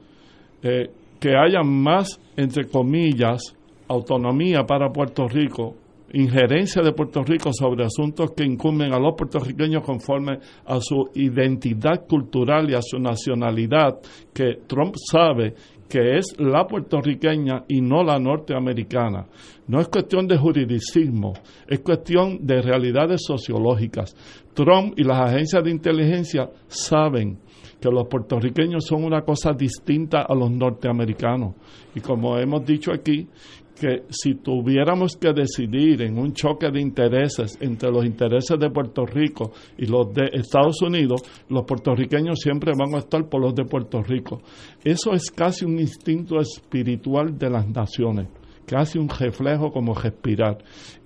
C: eh, que haya más, entre comillas, autonomía para Puerto Rico, injerencia de Puerto Rico sobre asuntos que incumben a los puertorriqueños conforme a su identidad cultural y a su nacionalidad, que Trump sabe que es la puertorriqueña y no la norteamericana. No es cuestión de juridicismo, es cuestión de realidades sociológicas. Trump y las agencias de inteligencia saben que los puertorriqueños son una cosa distinta a los norteamericanos. Y como hemos dicho aquí, que si tuviéramos que decidir en un choque de intereses entre los intereses de Puerto Rico y los de Estados Unidos, los puertorriqueños siempre van a estar por los de Puerto Rico. Eso es casi un instinto espiritual de las naciones, casi un reflejo como respirar.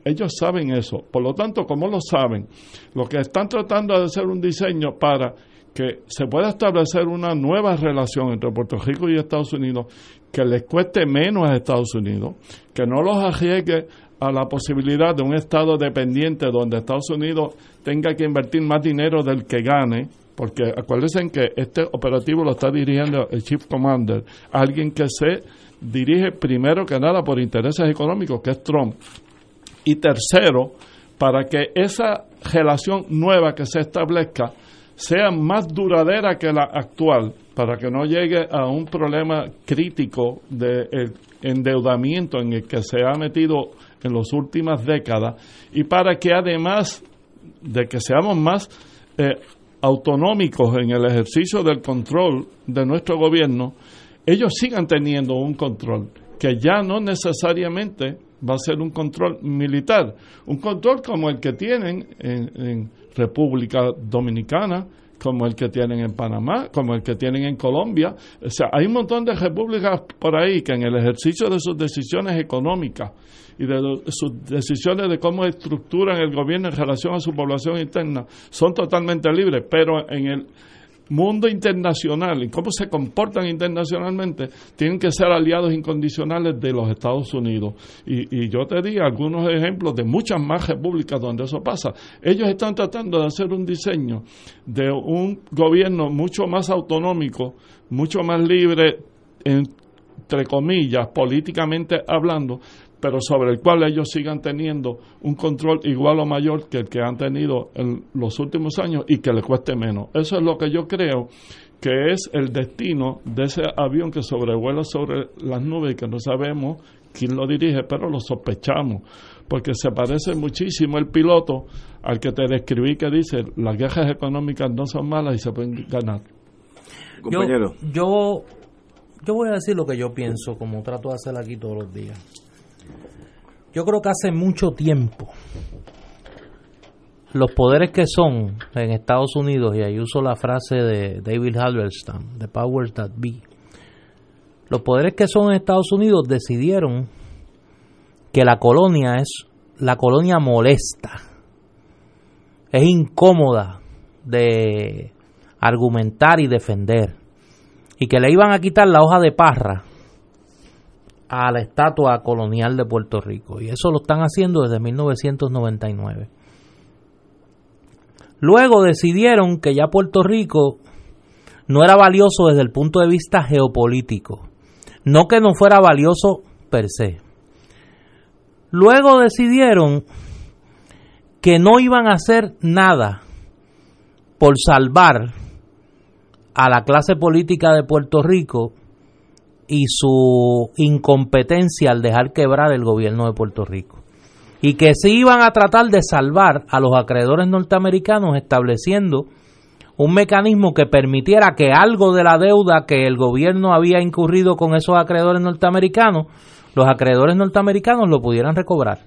C: Ellos saben eso. Por lo tanto, como lo saben, lo que están tratando de hacer un diseño para que se pueda establecer una nueva relación entre Puerto Rico y Estados Unidos que les cueste menos a Estados Unidos, que no los arriesgue a la posibilidad de un Estado dependiente donde Estados Unidos tenga que invertir más dinero del que gane, porque acuérdense que este operativo lo está dirigiendo el Chief Commander, alguien que se dirige primero que nada por intereses económicos, que es Trump. Y tercero, para que esa relación nueva que se establezca sea más duradera que la actual, para que no llegue a un problema crítico de endeudamiento en el que se ha metido en las últimas décadas y para que además de que seamos más eh, autonómicos en el ejercicio del control de nuestro gobierno, ellos sigan teniendo un control que ya no necesariamente va a ser un control militar, un control como el que tienen en, República Dominicana, como el que tienen en Panamá, como el que tienen en Colombia. O sea, hay un montón de repúblicas por ahí que en el ejercicio de sus decisiones económicas y de sus decisiones de cómo estructuran el gobierno en relación a su población interna son totalmente libres, pero en el mundo internacional y cómo se comportan internacionalmente, tienen que ser aliados incondicionales de los Estados Unidos. Y, yo te di algunos ejemplos de muchas más repúblicas donde eso pasa. Ellos están tratando de hacer un diseño de un gobierno mucho más autonómico, mucho más libre, entre comillas, políticamente hablando, pero sobre el cual ellos sigan teniendo un control igual o mayor que el que han tenido en los últimos años y que les cueste menos. Eso es lo que yo creo que es el destino de ese avión que sobrevuela sobre las nubes y que no sabemos quién lo dirige, pero lo sospechamos, porque se parece muchísimo el piloto al que te describí que dice las guerras económicas no son malas y se pueden ganar.
B: Compañero. yo, yo voy a decir lo que yo pienso, como trato de hacer aquí todos los días. Yo creo que hace mucho tiempo los poderes que son en Estados Unidos, y ahí uso la frase de David Halberstam, The Powers That Be, los poderes que son en Estados Unidos decidieron que la colonia es la colonia molesta, es incómoda de argumentar y defender, y que le iban a quitar la hoja de parra a la estatua colonial de Puerto Rico. Y eso lo están haciendo desde 1999. Luego decidieron que ya Puerto Rico no era valioso desde el punto de vista geopolítico. No que no fuera valioso per se. Luego decidieron que no iban a hacer nada por salvar a la clase política de Puerto Rico y su incompetencia al dejar quebrar el gobierno de Puerto Rico. Y que se iban a tratar de salvar a los acreedores norteamericanos estableciendo un mecanismo que permitiera que algo de la deuda que el gobierno había incurrido con esos acreedores norteamericanos, los acreedores norteamericanos lo pudieran recobrar.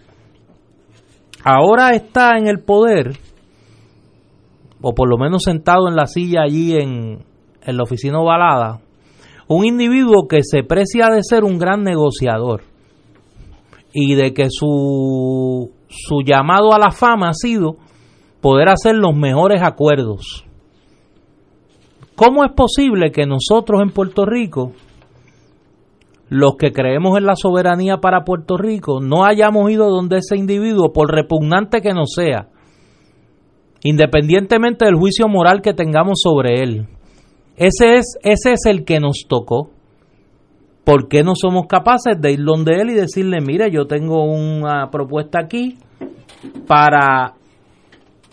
B: Ahora está en el poder, o por lo menos sentado en la silla allí en, en la oficina ovalada, un individuo que se precia de ser un gran negociador y de que su, su llamado a la fama ha sido poder hacer los mejores acuerdos. ¿Cómo es posible que nosotros en Puerto Rico, los que creemos en la soberanía para Puerto Rico, no hayamos ido donde ese individuo, por repugnante que nos sea, independientemente del juicio moral que tengamos sobre él, ese es, ese es el que nos tocó. ¿Por qué no somos capaces de ir donde él y decirle, mire, yo tengo una propuesta aquí para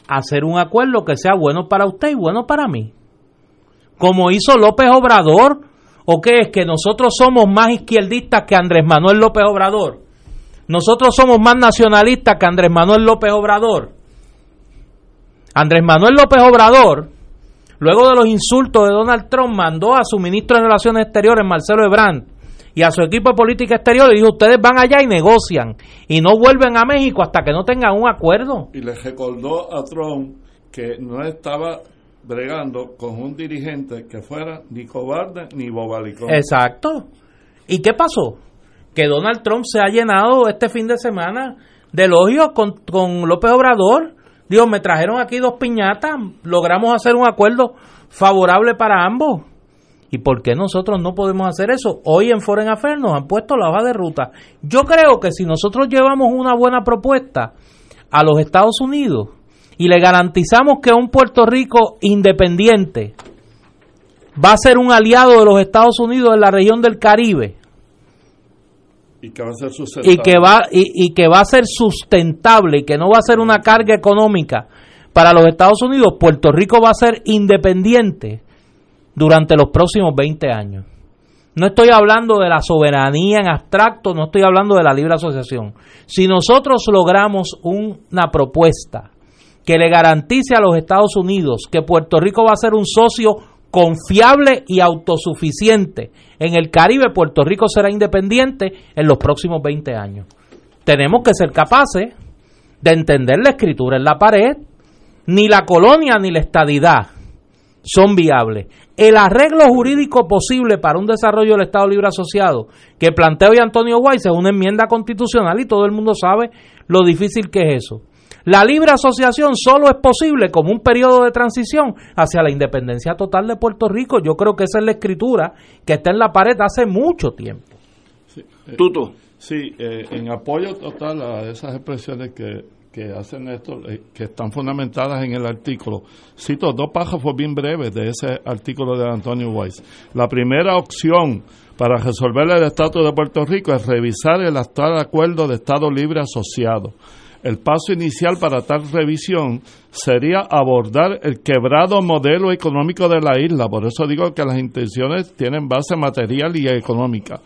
B: hacer un acuerdo que sea bueno para usted y bueno para mí? Como hizo López Obrador, ¿o qué es que nosotros somos más izquierdistas que Andrés Manuel López Obrador? Nosotros somos más nacionalistas que Andrés Manuel López Obrador. Andrés Manuel López Obrador Luego de los insultos de Donald Trump, mandó a su ministro de Relaciones Exteriores, Marcelo Ebrard, y a su equipo de política exterior y dijo, ustedes van allá y negocian y no vuelven a México hasta que no tengan un acuerdo.
C: Y le recordó a Trump que no estaba bregando con un dirigente que fuera ni cobarde ni bobalicón.
B: Exacto. ¿Y qué pasó? Que Donald Trump se ha llenado este fin de semana de elogios con, con López Obrador Dios, me trajeron aquí dos piñatas, logramos hacer un acuerdo favorable para ambos. ¿Y por qué nosotros no podemos hacer eso? Hoy en Foreign Affairs nos han puesto la hoja de ruta. Yo creo que si nosotros llevamos una buena propuesta a los Estados Unidos y le garantizamos que un Puerto Rico independiente va a ser un aliado de los Estados Unidos en la región del Caribe,
C: y que va a ser sustentable.
B: y que va y, y que va a ser sustentable y que no va a ser una carga económica para los Estados Unidos, Puerto Rico va a ser independiente durante los próximos 20 años. No estoy hablando de la soberanía en abstracto, no estoy hablando de la libre asociación. Si nosotros logramos una propuesta que le garantice a los Estados Unidos que Puerto Rico va a ser un socio confiable y autosuficiente en el Caribe, Puerto Rico será independiente en los próximos 20 años. Tenemos que ser capaces de entender la escritura en la pared. Ni la colonia ni la estadidad son viables. El arreglo jurídico posible para un desarrollo del Estado Libre Asociado que plantea Antonio Weiss es una enmienda constitucional y todo el mundo sabe lo difícil que es eso. La libre asociación solo es posible como un periodo de transición hacia la independencia total de Puerto Rico. Yo creo que esa es la escritura que está en la pared hace mucho tiempo.
C: Sí, eh,
A: Tuto.
C: Sí, eh, en apoyo total a esas expresiones que, que hacen esto, eh, que están fundamentadas en el artículo. Cito dos párrafos bien breves de ese artículo de Antonio Weiss. La primera opción para resolver el estatus de Puerto Rico es revisar el actual acuerdo de Estado Libre Asociado. El paso inicial para tal revisión sería abordar el quebrado modelo económico de la isla. Por eso digo que las intenciones tienen base material y económica.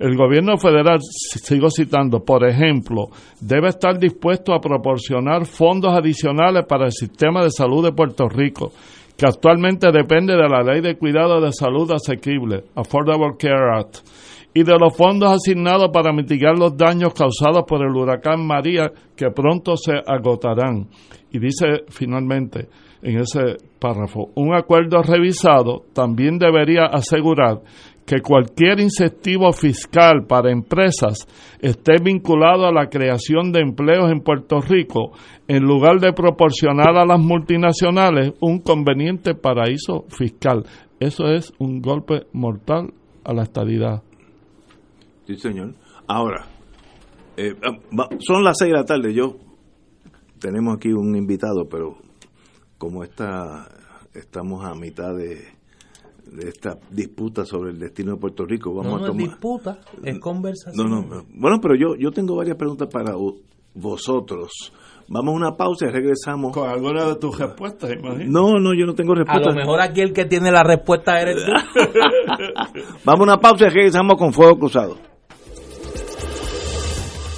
C: El gobierno federal, sigo citando, por ejemplo, debe estar dispuesto a proporcionar fondos adicionales para el sistema de salud de Puerto Rico, que actualmente depende de la Ley de Cuidado de Salud Asequible, Affordable Care Act, y de los fondos asignados para mitigar los daños causados por el huracán María, que pronto se agotarán. Y dice finalmente en ese párrafo, un acuerdo revisado también debería asegurar que cualquier incentivo fiscal para empresas esté vinculado a la creación de empleos en Puerto Rico, en lugar de proporcionar a las multinacionales un conveniente paraíso fiscal. Eso es un golpe mortal a la estadidad.
A: Sí, señor. Ahora, eh, va- son las seis de la tarde. Yo tenemos aquí un invitado, pero como está, estamos a mitad de, de esta disputa sobre el destino de Puerto Rico, vamos
B: no,
A: a
B: no es
A: tomar.
B: disputa, es conversación.
A: No, no, bueno, pero yo, yo tengo varias preguntas para vosotros. Vamos a una pausa y regresamos.
C: Con alguna de tus respuestas, imagino.
A: No, no, yo no tengo
B: A
A: respuesta.
B: lo mejor aquí el que tiene la respuesta eres tú.
A: Vamos a una pausa y regresamos con Fuego Cruzado.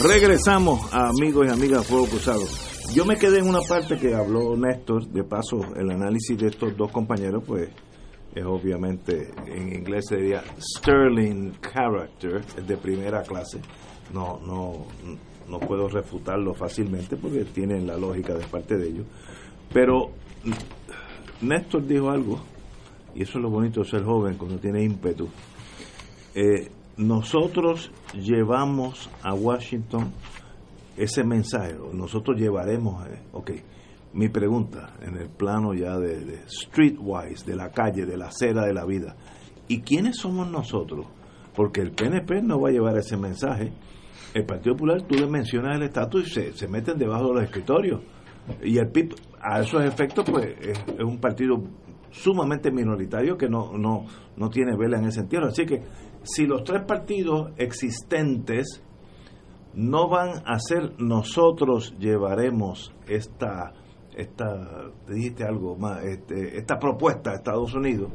A: Regresamos amigos y amigas Fuego Cruzado. Yo me quedé en una parte que habló Néstor, de paso el análisis de estos dos compañeros, pues es obviamente, en inglés sería sterling character, de primera clase. No, no, no puedo refutarlo fácilmente porque tienen la lógica de parte de ellos. Pero Néstor dijo algo, y eso es lo bonito de ser joven cuando tiene ímpetu. Eh, nosotros llevamos a Washington ese mensaje, nosotros llevaremos, eh, ok, mi pregunta en el plano ya de, streetwise, de la calle, de la acera de la vida, ¿y quiénes somos nosotros? Porque el PNP no va a llevar ese mensaje. El Partido Popular, tú le mencionas el estatus y se, se meten debajo de los escritorios. Y el PIB, a esos efectos, pues es, es un partido sumamente minoritario que no, no, no tiene vela en ese sentido. Así que si los tres partidos existentes no van a ser nosotros llevaremos esta esta te dijiste algo más este, esta propuesta a Estados Unidos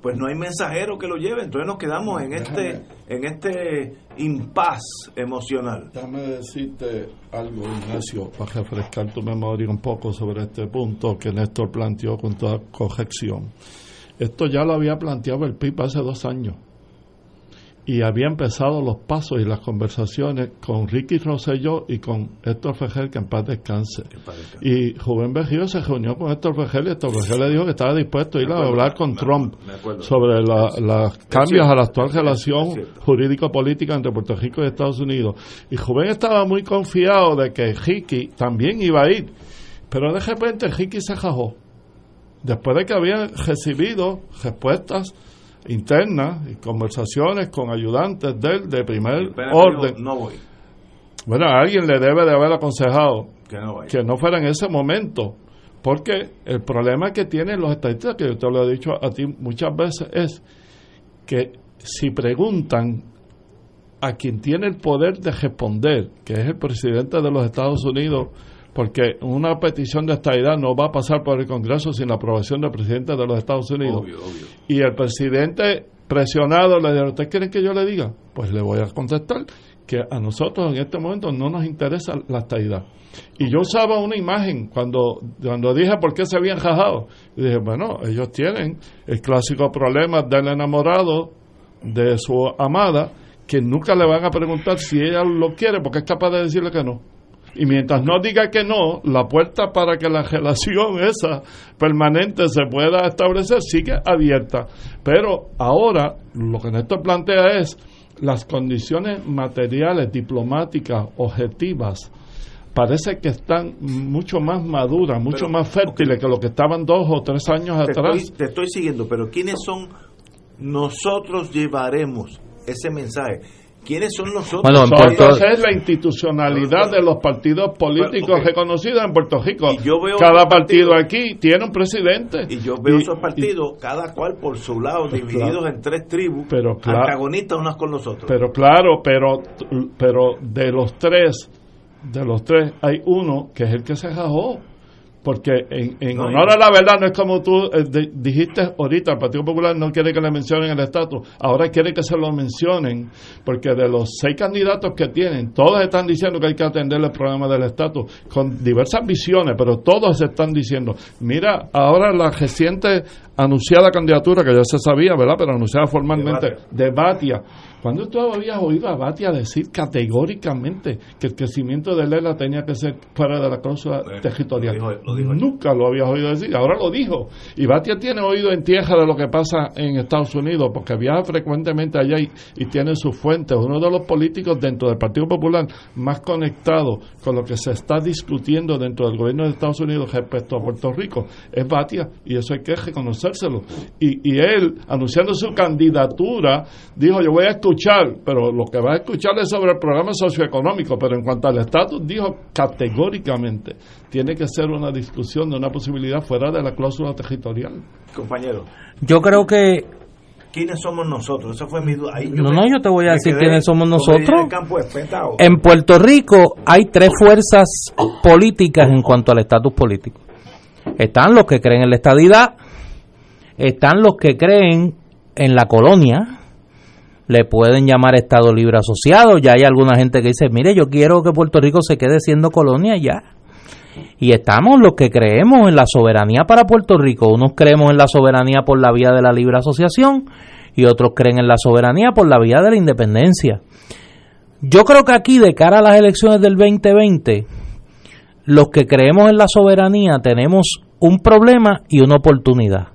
A: pues no hay mensajero que lo lleve entonces nos quedamos en este en este impas emocional.
C: Déjame decirte algo Ignacio para refrescar tu memoria un poco sobre este punto que Néstor planteó con toda corrección. Esto ya lo había planteado el PIB hace dos años y había empezado los pasos y las conversaciones con Ricky Rosselló y con Héctor Fejel, que en paz descanse. Y Rubén Berrío se reunió con Héctor Fejel y Héctor Fejel le dijo que estaba dispuesto a ir a hablar con Trump sobre los cambios a la actual relación jurídico-política entre Puerto Rico y Estados Unidos. Y Rubén estaba muy confiado de que Ricky también iba a ir, pero de repente Ricky se jajó. Después de que había recibido respuestas internas y conversaciones con ayudantes de él de primer orden.
A: no voy
C: Bueno, alguien le debe de haber aconsejado
A: que no,
C: que no fuera en ese momento. Porque el problema que tienen los estadistas, que yo te lo he dicho a ti muchas veces, es que si preguntan a quien tiene el poder de responder, que es el presidente de los Estados Unidos, porque una petición de estadidad no va a pasar por el Congreso sin la aprobación del presidente de los Estados Unidos.
A: Obvio, obvio.
C: Y el presidente presionado le dijo, ¿usted quiere que yo le diga? Pues le voy a contestar que a nosotros en este momento no nos interesa la estadidad. Y yo usaba una imagen cuando, cuando dije por qué se habían rajado. Y dije, bueno, ellos tienen el clásico problema del enamorado de su amada, que nunca le van a preguntar si ella lo quiere, porque es capaz de decirle que no. Y mientras no diga que no, la puerta para que la relación esa permanente se pueda establecer sigue abierta. Pero ahora lo que Néstor plantea es las condiciones materiales, diplomáticas, objetivas, parece que están mucho más maduras, mucho
A: Pero,
C: más fértiles que lo que estaban dos o tres años
A: te
C: atrás.
A: estoy, te estoy siguiendo pero quiénes son nosotros llevaremos ese mensaje quiénes son nosotros
B: Bueno, en Puerto-
C: Entonces es la institucionalidad de los partidos políticos reconocidos en Puerto Rico.
A: Y yo veo
C: Cada partido
A: partido-
C: aquí tiene un presidente.
A: y yo veo
C: Y-
A: esos partidos cada cual por su lado divididos en tres tribus
C: Pero claro-
A: antagonistas unas con los otros
C: Pero claro, pero, pero de los tres, de los tres hay uno que es el que se rajó. Porque en, en
A: No,
C: honor a la verdad, no es como tú eh, di- dijiste ahorita, el Partido Popular no quiere que le mencionen el estatus, ahora quiere que se lo mencionen, porque de los seis candidatos que tienen, todos están diciendo que hay que atender el problema del estatus, con diversas visiones, pero todos están diciendo, mira, ahora la reciente anunciada candidatura, que ya se sabía, ¿verdad? Pero anunciada formalmente, de Batia. ¿Cuándo tú habías oído a Batia decir categóricamente que el crecimiento de Lela tenía que ser fuera de la cláusula territorial?
A: dijo-
C: Nunca lo habías oído decir, ahora lo dijo. Y Batia tiene oído en tierra de lo que pasa en Estados Unidos, porque viaja frecuentemente allá y, tiene sus fuentes. Uno de los políticos dentro del Partido Popular más conectado con lo que se está discutiendo dentro del gobierno de Estados Unidos respecto a Puerto Rico es Batia, y eso hay que reconocérselo. Y, y él, anunciando su candidatura, dijo, yo voy a escuchar, pero lo que va a escuchar es sobre el programa socioeconómico, pero en cuanto al estatus, dijo categóricamente, tiene que ser una discusión de una posibilidad fuera de la cláusula territorial.
A: Compañero.
B: Yo creo que
A: ¿Quiénes somos nosotros? Esa fue mi duda.
B: no, no, yo te voy a decir quiénes somos nosotros. En Puerto Rico hay tres fuerzas políticas en cuanto al estatus político. Están los que creen en la estadidad, están los que creen en la colonia, le pueden llamar Estado Libre Asociado, ya hay alguna gente que dice, mire, yo quiero que Puerto Rico se quede siendo colonia ya. Y estamos los que creemos en la soberanía para Puerto Rico. Unos creemos en la soberanía por la vía de la libre asociación y otros creen en la soberanía por la vía de la independencia. Yo creo que aquí, de cara a las elecciones del 2020, los que creemos en la soberanía tenemos un problema y una oportunidad.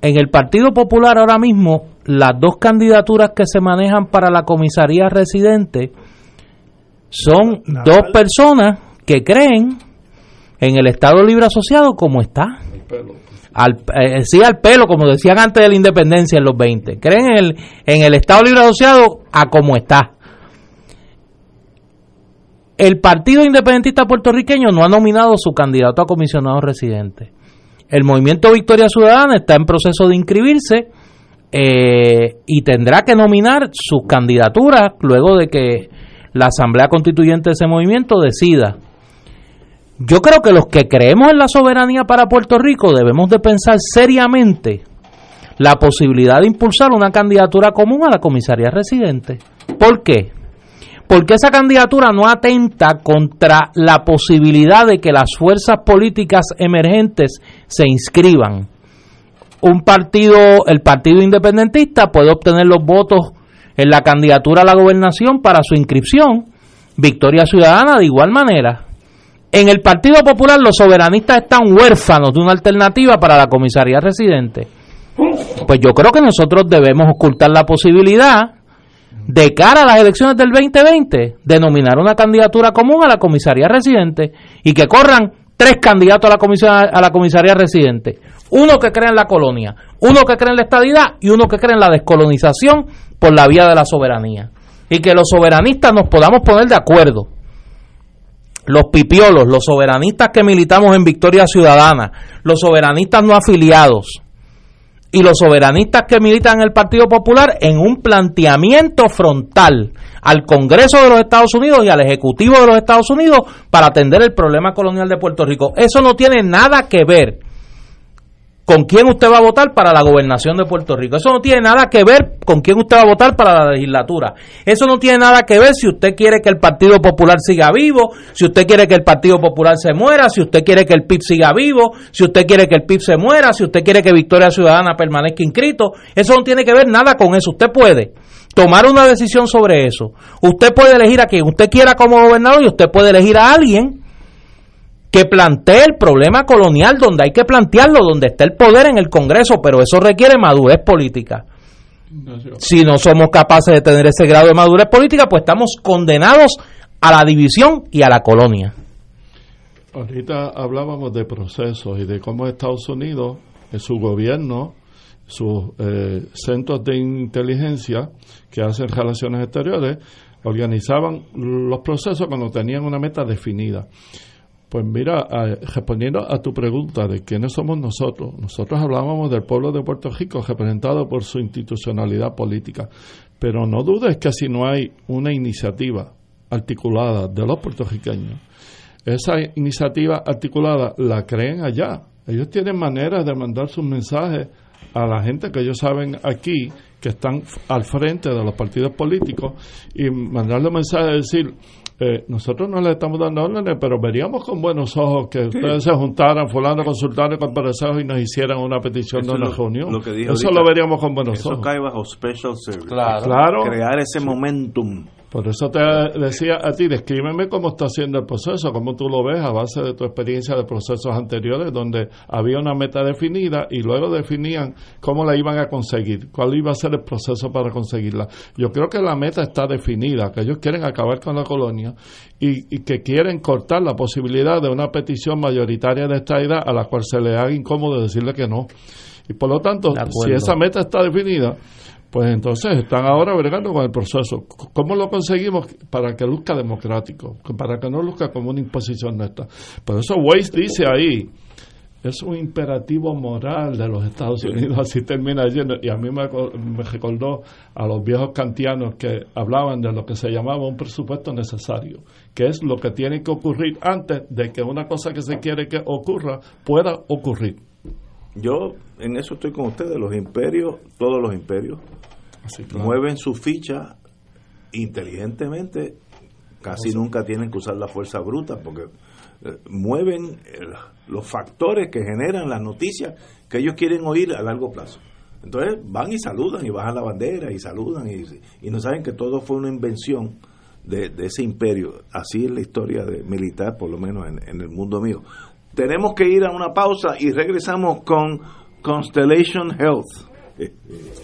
B: En el Partido Popular ahora mismo, las dos candidaturas que se manejan para la comisaría residente son dos personas que creen en el Estado Libre Asociado como está. Al, eh, sí, al pelo, como decían antes de la independencia en los 20. Creen en el, en el Estado Libre Asociado a como está. El Partido Independentista Puertorriqueño no ha nominado su candidato a comisionado residente. El Movimiento Victoria Ciudadana está en proceso de inscribirse eh, y tendrá que nominar sus candidaturas luego de que la Asamblea Constituyente de ese movimiento decida yo creo que los que creemos en la soberanía para Puerto Rico debemos de pensar seriamente la posibilidad de impulsar una candidatura común a la comisaría residente. ¿Por qué? Porque esa candidatura no atenta contra la posibilidad de que las fuerzas políticas emergentes se inscriban. Un partido, el Partido Independentista puede obtener los votos en la candidatura a la gobernación para su inscripción. Victoria Ciudadana de igual manera. En el Partido Popular los soberanistas están huérfanos de una alternativa para la comisaría residente. Pues yo creo que nosotros debemos ocultar la posibilidad de cara a las elecciones del 2020 de nominar una candidatura común a la comisaría residente y que corran tres candidatos a la, comisaría, a la comisaría residente. Uno que cree en la colonia, uno que cree en la estadidad y uno que cree en la descolonización por la vía de la soberanía. Y que los soberanistas nos podamos poner de acuerdo los pipiolos, los soberanistas que militamos en Victoria Ciudadana, los soberanistas no afiliados y los soberanistas que militan en el Partido Popular en un planteamiento frontal al Congreso de los Estados Unidos y al Ejecutivo de los Estados Unidos para atender el problema colonial de Puerto Rico. Eso no tiene nada que ver con quién usted va a votar para la gobernación de Puerto Rico. Eso no tiene nada que ver con quién usted va a votar para la legislatura. Eso no tiene nada que ver si usted quiere que el Partido Popular siga vivo, si usted quiere que el Partido Popular se muera, si usted quiere que el PIB siga vivo, si usted quiere que el PIB se muera, si usted quiere que Victoria Ciudadana permanezca inscrito. Eso no tiene que ver nada con eso. Usted puede tomar una decisión sobre eso. Usted puede elegir a quien usted quiera como gobernador y usted puede elegir a alguien que plantee el problema colonial donde hay que plantearlo, donde está el poder en el Congreso, pero eso requiere madurez política. Si no somos capaces de tener ese grado de madurez política, pues estamos condenados a la división y a la colonia.
C: Ahorita hablábamos de procesos y de cómo Estados Unidos, en su gobierno, sus eh, centros de inteligencia que hacen relaciones exteriores, organizaban los procesos cuando tenían una meta definida. Pues mira, respondiendo a tu pregunta de quiénes somos nosotros, nosotros hablábamos del pueblo de Puerto Rico representado por su institucionalidad política, pero no dudes que si no hay una iniciativa articulada de los puertorriqueños, esa iniciativa articulada la creen allá. Ellos tienen maneras de mandar sus mensajes a la gente que ellos saben aquí, que están al frente de los partidos políticos, y mandarle un mensaje de decir, eh, nosotros no le estamos dando órdenes, pero veríamos con buenos ojos que ustedes se juntaran, fulano, consultaron con pareceros y nos hicieron una petición de una reunión. Eso lo veríamos con buenos ojos.
A: Eso cae bajo special service. Claro. Crear ese momentum
C: Por eso te decía a ti, descríbeme cómo está haciendo el proceso, cómo tú lo ves a base de tu experiencia de procesos anteriores, donde había una meta definida y luego definían cómo la iban a conseguir, cuál iba a ser el proceso para conseguirla. Yo creo que la meta está definida, que ellos quieren acabar con la colonia y, que quieren cortar la posibilidad de una petición mayoritaria de esta edad a la cual se le haga incómodo decirle que no. Y por lo tanto, si esa meta está definida, pues entonces están ahora bregando con el proceso. ¿Cómo lo conseguimos? Para que luzca democrático, para que no luzca como una imposición nuestra. Por eso Weiss dice ahí, es un imperativo moral de los Estados Unidos, así termina diciendo, y a mí me, me, recordó a los viejos kantianos que hablaban de lo que se llamaba un presupuesto necesario, que es lo que tiene que ocurrir antes de que una cosa que se quiere que ocurra pueda ocurrir.
A: Yo en eso estoy con ustedes, los imperios, todos los imperios, mueven su ficha inteligentemente, casi nunca tienen que usar la fuerza bruta porque eh, mueven los factores que generan las noticias que ellos quieren oír a largo plazo. Entonces van y saludan y bajan la bandera y saludan y, no saben que todo fue una invención de, ese imperio. Así es la historia de militar, por lo menos en el mundo mío. Tenemos que ir a una pausa y regresamos con Constellation Health.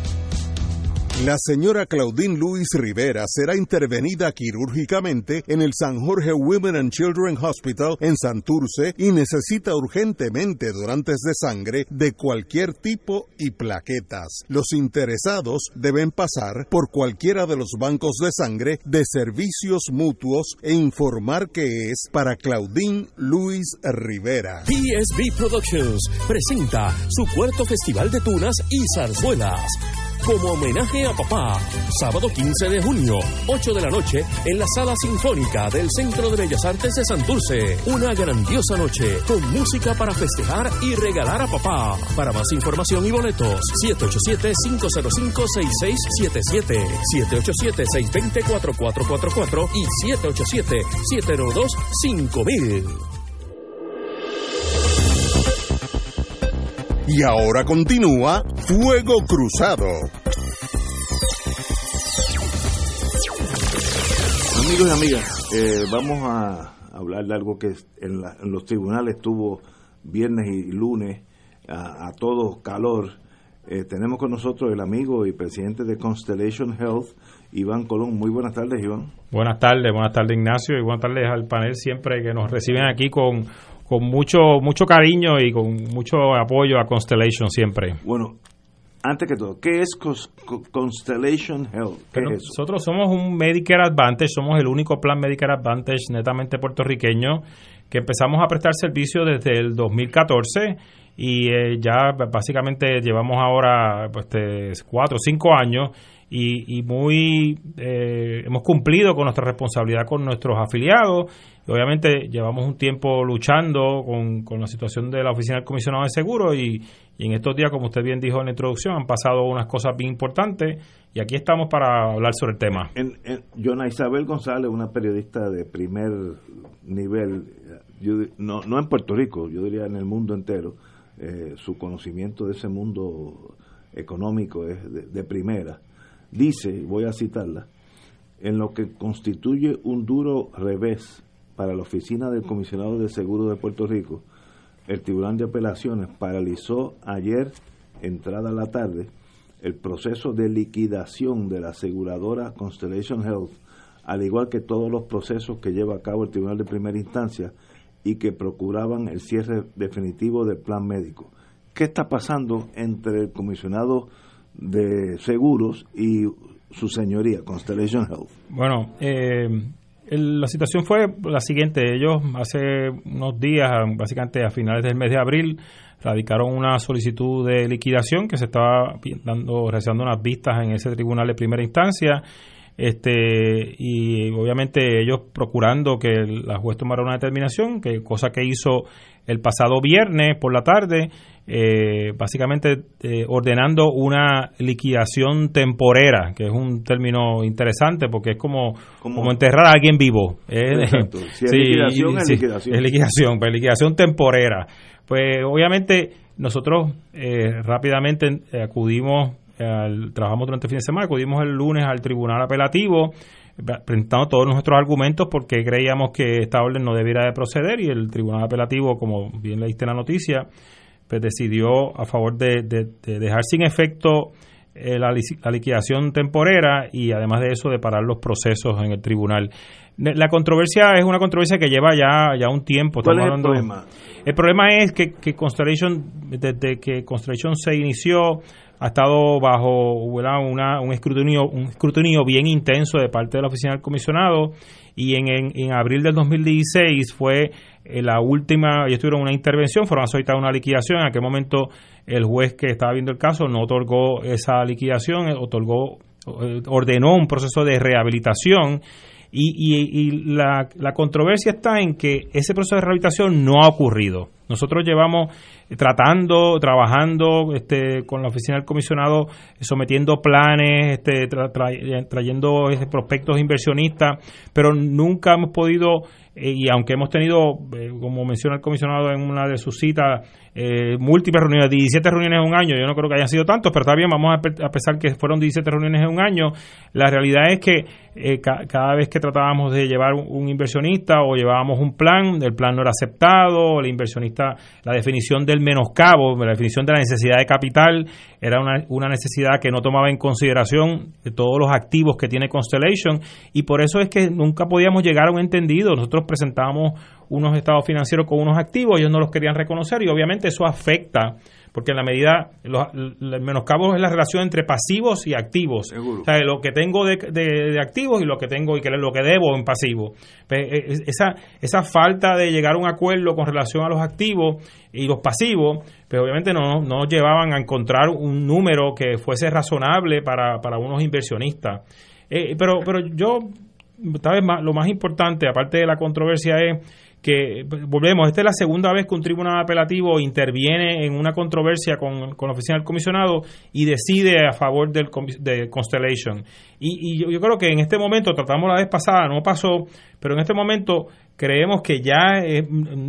D: La señora Claudine Luis Rivera será intervenida quirúrgicamente en el San Jorge Women and Children Hospital en Santurce y necesita urgentemente donantes de sangre de cualquier tipo y plaquetas. Los interesados deben pasar por cualquiera de los bancos de sangre de servicios mutuos e informar que es para Claudine Luis Rivera.
E: PSB Productions presenta su cuarto festival de tunas y zarzuelas como homenaje a papá. Sábado 15 de junio, 8 de la noche, en la Sala Sinfónica del Centro de Bellas Artes de Santurce. Una grandiosa noche con música para festejar y regalar a papá. Para más información y boletos, 787-505-6677, 787-620-4444 y 787-702-5000.
D: Y ahora continúa Fuego Cruzado.
A: Amigos y amigas, eh, vamos a hablar de algo que en, los tribunales tuvo viernes y lunes a, todo calor. Eh, tenemos con nosotros el amigo y presidente de Constellation Health, Iván Colón. Muy buenas tardes, Iván.
G: Buenas tardes, buenas tardes, Ignacio, y buenas tardes al panel siempre que nos reciben aquí con con mucho mucho cariño y con mucho apoyo a Constellation siempre.
A: Bueno, antes que todo, ¿qué es Constellation Health?
G: nosotros somos un Medicare Advantage, somos el único plan Medicare Advantage netamente puertorriqueño que empezamos a prestar servicio desde el 2014 y eh, ya básicamente llevamos ahora pues, cuatro o cinco años y, muy eh, hemos cumplido con nuestra responsabilidad con nuestros afiliados obviamente llevamos un tiempo luchando con, con, la situación de la Oficina del Comisionado de Seguro y, en estos días, como usted bien dijo en la introducción, han pasado unas cosas bien importantes y aquí estamos para hablar sobre el tema.
A: En, Isabel González, una periodista de primer nivel, no, no en Puerto Rico, yo diría en el mundo entero, eh, su conocimiento de ese mundo económico es de primera. Dice, voy a citarla, en lo que constituye un duro revés para la oficina del comisionado de seguro de Puerto Rico, el Tribunal de Apelaciones paralizó ayer, entrada la tarde, el proceso de liquidación de la aseguradora Constellation Health, al igual que todos los procesos que lleva a cabo el Tribunal de Primera Instancia y que procuraban el cierre definitivo del plan médico. ¿Qué está pasando entre el comisionado de seguros y su señoría, Constellation Health?
G: Bueno, eh, la situación fue la siguiente. Ellos hace unos días, básicamente a finales del mes de abril, radicaron una solicitud de liquidación que se estaba dando, realizando unas vistas en ese tribunal de primera instancia este y obviamente ellos procurando que la juez tomara una determinación, que cosa que hizo el pasado viernes por la tarde, eh, básicamente eh, ordenando una liquidación temporera, que es un término interesante porque es como, como, enterrar a alguien vivo.
A: ¿eh? Si es liquidación, es liquidación.
G: Es liquidación, pues liquidación temporera. Pues obviamente nosotros rápidamente acudimos trabajamos durante el fin de semana, acudimos el lunes al tribunal apelativo presentando todos nuestros argumentos porque creíamos que esta orden no debiera de proceder y el tribunal apelativo, como bien leíste en la noticia, pues decidió a favor de, dejar sin efecto eh, la, liquidación temporera y además de eso de parar los procesos en el tribunal. La controversia es una controversia que lleva ya, ya un tiempo.
A: ¿Cuál es el problema?
G: El problema es que, que Constellation, desde que Constellation se inició, ha estado bajo Una, un, escrutinio, un escrutinio bien intenso de parte de la oficina del comisionado y en, en, abril del 2016 fue eh, la última, ellos tuvieron una intervención, fueron a solicitar una liquidación, en aquel momento el juez que estaba viendo el caso no otorgó esa liquidación, eh, otorgó, eh, ordenó un proceso de rehabilitación y, y, y la, la, controversia está en que ese proceso de rehabilitación no ha ocurrido. Nosotros llevamos tratando, trabajando este, con la oficina del comisionado, sometiendo planes, este, trayendo prospectos inversionistas, pero nunca hemos podido eh, y aunque hemos tenido, eh, como menciona el comisionado en una de sus citas, eh, múltiples reuniones, 17 reuniones en un año, yo no creo que hayan sido tantos, pero está bien, vamos a, pesar que fueron 17 reuniones en un año, la realidad es que cada vez que tratábamos de llevar un, inversionista o llevábamos un plan, el plan no era aceptado, el inversionista, la definición del menoscabo, la definición de la necesidad de capital, era una, una necesidad que no tomaba en consideración todos los activos que tiene Constellation y por eso es que nunca podíamos llegar a un entendido. Nosotros presentamos unos estados financieros con unos activos, ellos no los querían reconocer y obviamente eso afecta porque en la medida, los, el menoscabo es la relación entre pasivos y activos. O sea, lo que tengo de, de, activos y lo que tengo y que lo que debo en pasivo. Pues, e, esa, esa falta de llegar a un acuerdo con relación a los activos y los pasivos, pues obviamente no nos llevaban a encontrar un número que fuese razonable para, para unos inversionistas. Eh, pero, pero yo, tal vez más, lo más importante, aparte de la controversia, es que volvemos, esta es la segunda vez que un tribunal apelativo interviene en una controversia con, con la oficina del comisionado y decide a favor del de Constellation. Y, y yo, creo que en este momento, tratamos la vez pasada, no pasó, pero en este momento creemos que ya es,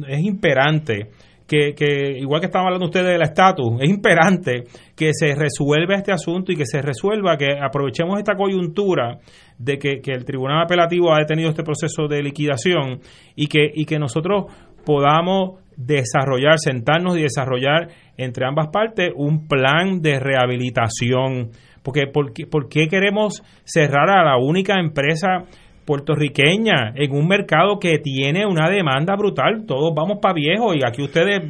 G: es imperante que, que, igual que estaban hablando ustedes del estatus, es imperante que se resuelva este asunto y que se resuelva, que aprovechemos esta coyuntura de que, el Tribunal Apelativo ha detenido este proceso de liquidación y que, y que nosotros podamos desarrollar, sentarnos y desarrollar entre ambas partes un plan de rehabilitación. Porque, ¿por ¿por qué queremos cerrar a la única empresa puertorriqueña en un mercado que tiene una demanda brutal. Todos vamos para viejo y aquí ustedes,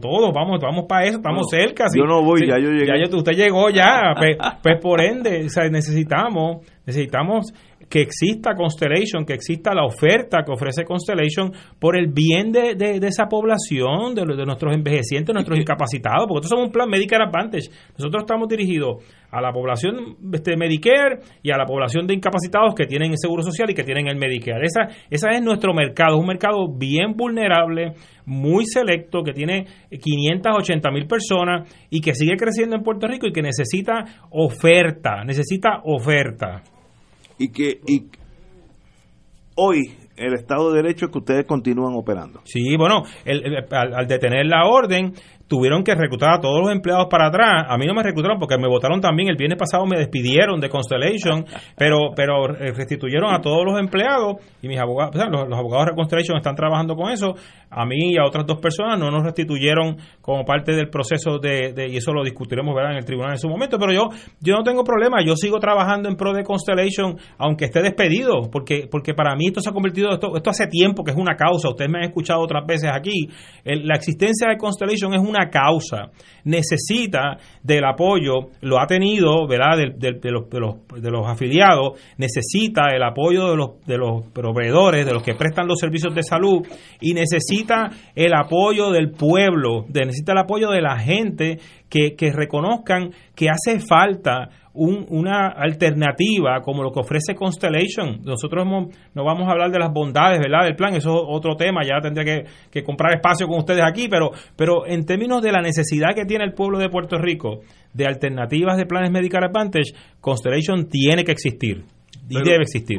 G: todos vamos vamos para eso, estamos cerca.
A: Yo no voy, ya yo llegué.
G: Ya, usted llegó ya, pues, pues, por ende, necesitamos, necesitamos que exista Constellation, que exista la oferta que ofrece Constellation por el bien de, de, esa población, de, de, nuestros envejecientes, nuestros incapacitados, porque nosotros somos un plan Medicare Advantage. Nosotros estamos dirigidos a la población este, Medicare y a la población de incapacitados que tienen el Seguro Social y que tienen el Medicare. Esa, esa es nuestro mercado, un mercado bien vulnerable, muy selecto, que tiene 580 mil personas y que sigue creciendo en Puerto Rico y que necesita oferta, necesita oferta
A: y que y hoy el Estado de Derecho es que ustedes continúan operando.
G: Sí, bueno, al, detener la orden, tuvieron que reclutar a todos los empleados para atrás. A mí no me reclutaron porque me votaron también. El viernes pasado me despidieron de Constellation, pero, pero restituyeron a todos los empleados y mis abogados, los, abogados de Constellation están trabajando con eso. A mí y a otras dos personas no nos restituyeron como parte del proceso de, y eso lo discutiremos ¿verdad? en el tribunal en su momento. Pero yo, yo no tengo problema. Yo sigo trabajando en pro de Constellation, aunque esté despedido, porque, porque para mí esto se ha convertido, esto, esto hace tiempo que es una causa. Ustedes me han escuchado otras veces aquí. la existencia de Constellation es una causa, necesita del apoyo, lo ha tenido, ¿verdad?, de, los, afiliados, necesita el apoyo de los, proveedores, de los que prestan los servicios de salud, y necesita el apoyo del pueblo, necesita el apoyo de la gente que reconozcan que hace falta una alternativa como lo que ofrece Constellation. Nosotros no vamos a hablar de las bondades ¿verdad? del plan, eso es otro tema, ya tendría que, comprar espacio con ustedes aquí, pero, pero en términos de la necesidad que tiene el pueblo de Puerto Rico de alternativas de planes Medicare Advantage, Constellation tiene que existir y debe existir.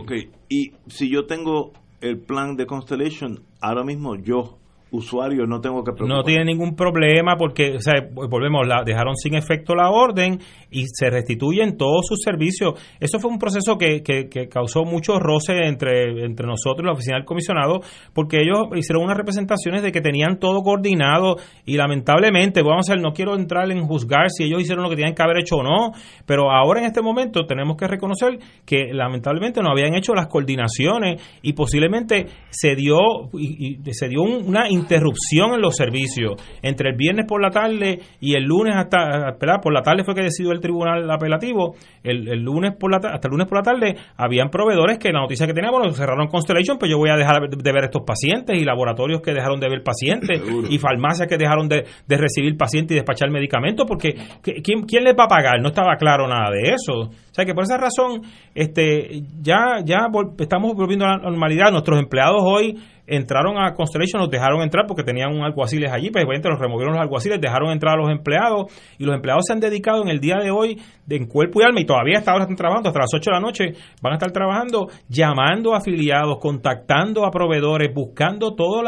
A: Y si yo tengo el plan de Constellation, ahora mismo yo usuario no tengo que
G: preocupar. No tiene ningún problema porque, o sea, volvemos, la, dejaron sin efecto la orden y se restituyen todos sus servicios. Eso fue un proceso que, que, causó mucho roce entre, entre nosotros y la oficina del comisionado porque ellos hicieron unas representaciones de que tenían todo coordinado y lamentablemente, vamos a ver, no quiero entrar en juzgar si ellos hicieron lo que tenían que haber hecho o no, pero ahora en este momento tenemos que reconocer que lamentablemente no habían hecho las coordinaciones y posiblemente se dio, y, se dio una interrupción en los servicios. Entre el viernes por la tarde y el lunes hasta, por la tarde fue que decidió el tribunal apelativo, el, lunes por la hasta el lunes por la tarde habían proveedores que la noticia que teníamos cerraron Constellation, pues yo voy a dejar de ver estos pacientes y laboratorios que dejaron de ver pacientes y farmacias que dejaron de, recibir pacientes y despachar medicamentos porque ¿quién, ¿quién les va a pagar? No estaba claro nada de eso. O sea que por esa razón este ya ya estamos volviendo a la normalidad. Nuestros empleados hoy entraron a Constellation, los dejaron entrar porque tenían un alguaciles allí, pues los removieron los alguaciles, dejaron entrar a los empleados y los empleados se han dedicado en el día de hoy de en cuerpo y alma y todavía hasta ahora están trabajando, hasta las 8 de la noche van a estar trabajando, llamando a afiliados, contactando a proveedores, buscando todos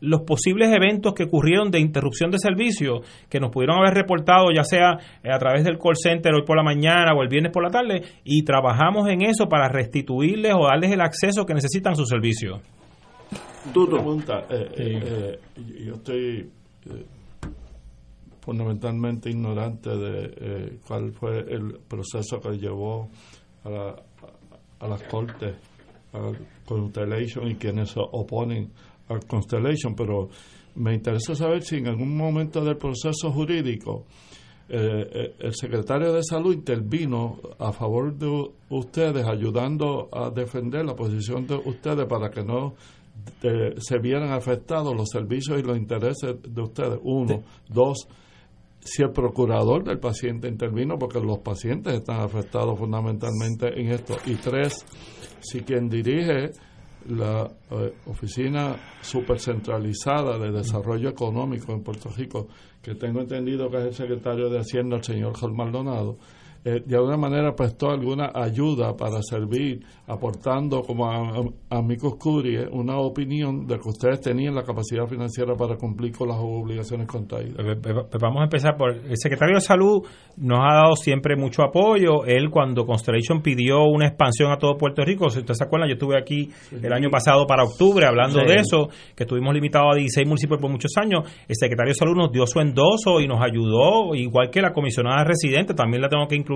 G: los posibles eventos que ocurrieron de interrupción de servicio que nos pudieron haber reportado ya sea a través del call center hoy por la mañana o el viernes por la tarde y trabajamos en eso para restituirles o darles el acceso que necesitan a su servicio.
C: Dudo. Pregunta, eh, eh, eh, yo estoy fundamentalmente ignorante de cuál fue el proceso que llevó a, la, a las cortes, a Constellation y quienes se oponen a Constellation, pero me interesa saber si en algún momento del proceso jurídico el secretario de salud intervino a favor de ustedes, ayudando a defender la posición de ustedes para que no se vieran afectados los servicios y los intereses de ustedes. Uno. Dos, si el procurador del paciente intervino, porque los pacientes están afectados fundamentalmente en esto. Y tres, si quien dirige la eh, oficina supercentralizada de desarrollo económico en Puerto Rico, que tengo entendido que es el secretario de Hacienda, el señor Jorge Maldonado, eh, de alguna manera prestó alguna ayuda para servir, aportando como a, amigos Curie una opinión de que ustedes tenían la capacidad financiera para cumplir con las obligaciones contraídas.
G: Pues vamos a empezar por el secretario de Salud nos ha dado siempre mucho apoyo. Él cuando Constellation pidió una expansión a todo Puerto Rico, si ustedes se acuerdan, yo estuve aquí el año pasado para octubre hablando de eso, que estuvimos limitados a 16 municipios por muchos años. El secretario de Salud nos dio su endoso y nos ayudó, igual que la comisionada residente, también la tengo que incluir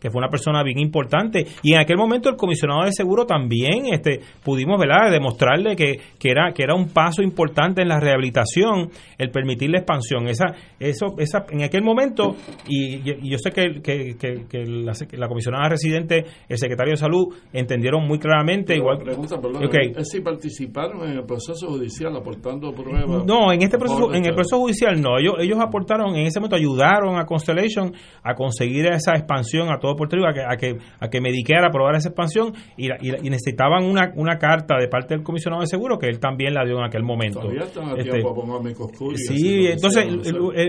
G: que fue una persona bien importante. Y en aquel momento el comisionado de seguro también este, pudimos ¿verdad? demostrarle que, que, era, que era un paso importante en la rehabilitación el permitir la expansión. Esa, eso, esa, en aquel momento, y, yo sé que, que, que la, comisionada residente, el secretario de salud, entendieron muy claramente. igual
C: pregunta, ¿es si participaron en el proceso judicial aportando pruebas?
G: No, en este proceso, en el proceso judicial no. Ellos, ellos aportaron, en ese momento ayudaron a Constellation a conseguir esa expansión expansión a todo Puerto Rico, a que, a que, a que Medicare aprobara esa expansión y, y, necesitaban una, una carta de parte del comisionado de seguro que él también la dio en aquel momento.
C: Este,
G: sí, entonces,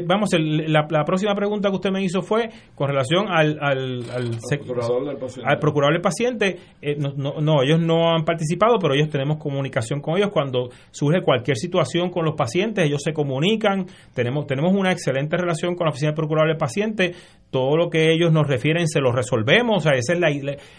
G: vamos, la, la, próxima pregunta que usted me hizo fue con relación al, al, al,
C: procurador del paciente.
G: al procurador del paciente. Eh, no, no, no, ellos no han participado, pero ellos tenemos comunicación con ellos cuando surge cualquier situación con los pacientes, ellos se comunican, tenemos, tenemos una excelente relación con la oficina del procurador del paciente, todo lo que ellos nos refieren se lo resolvemos, o sea, esa es la,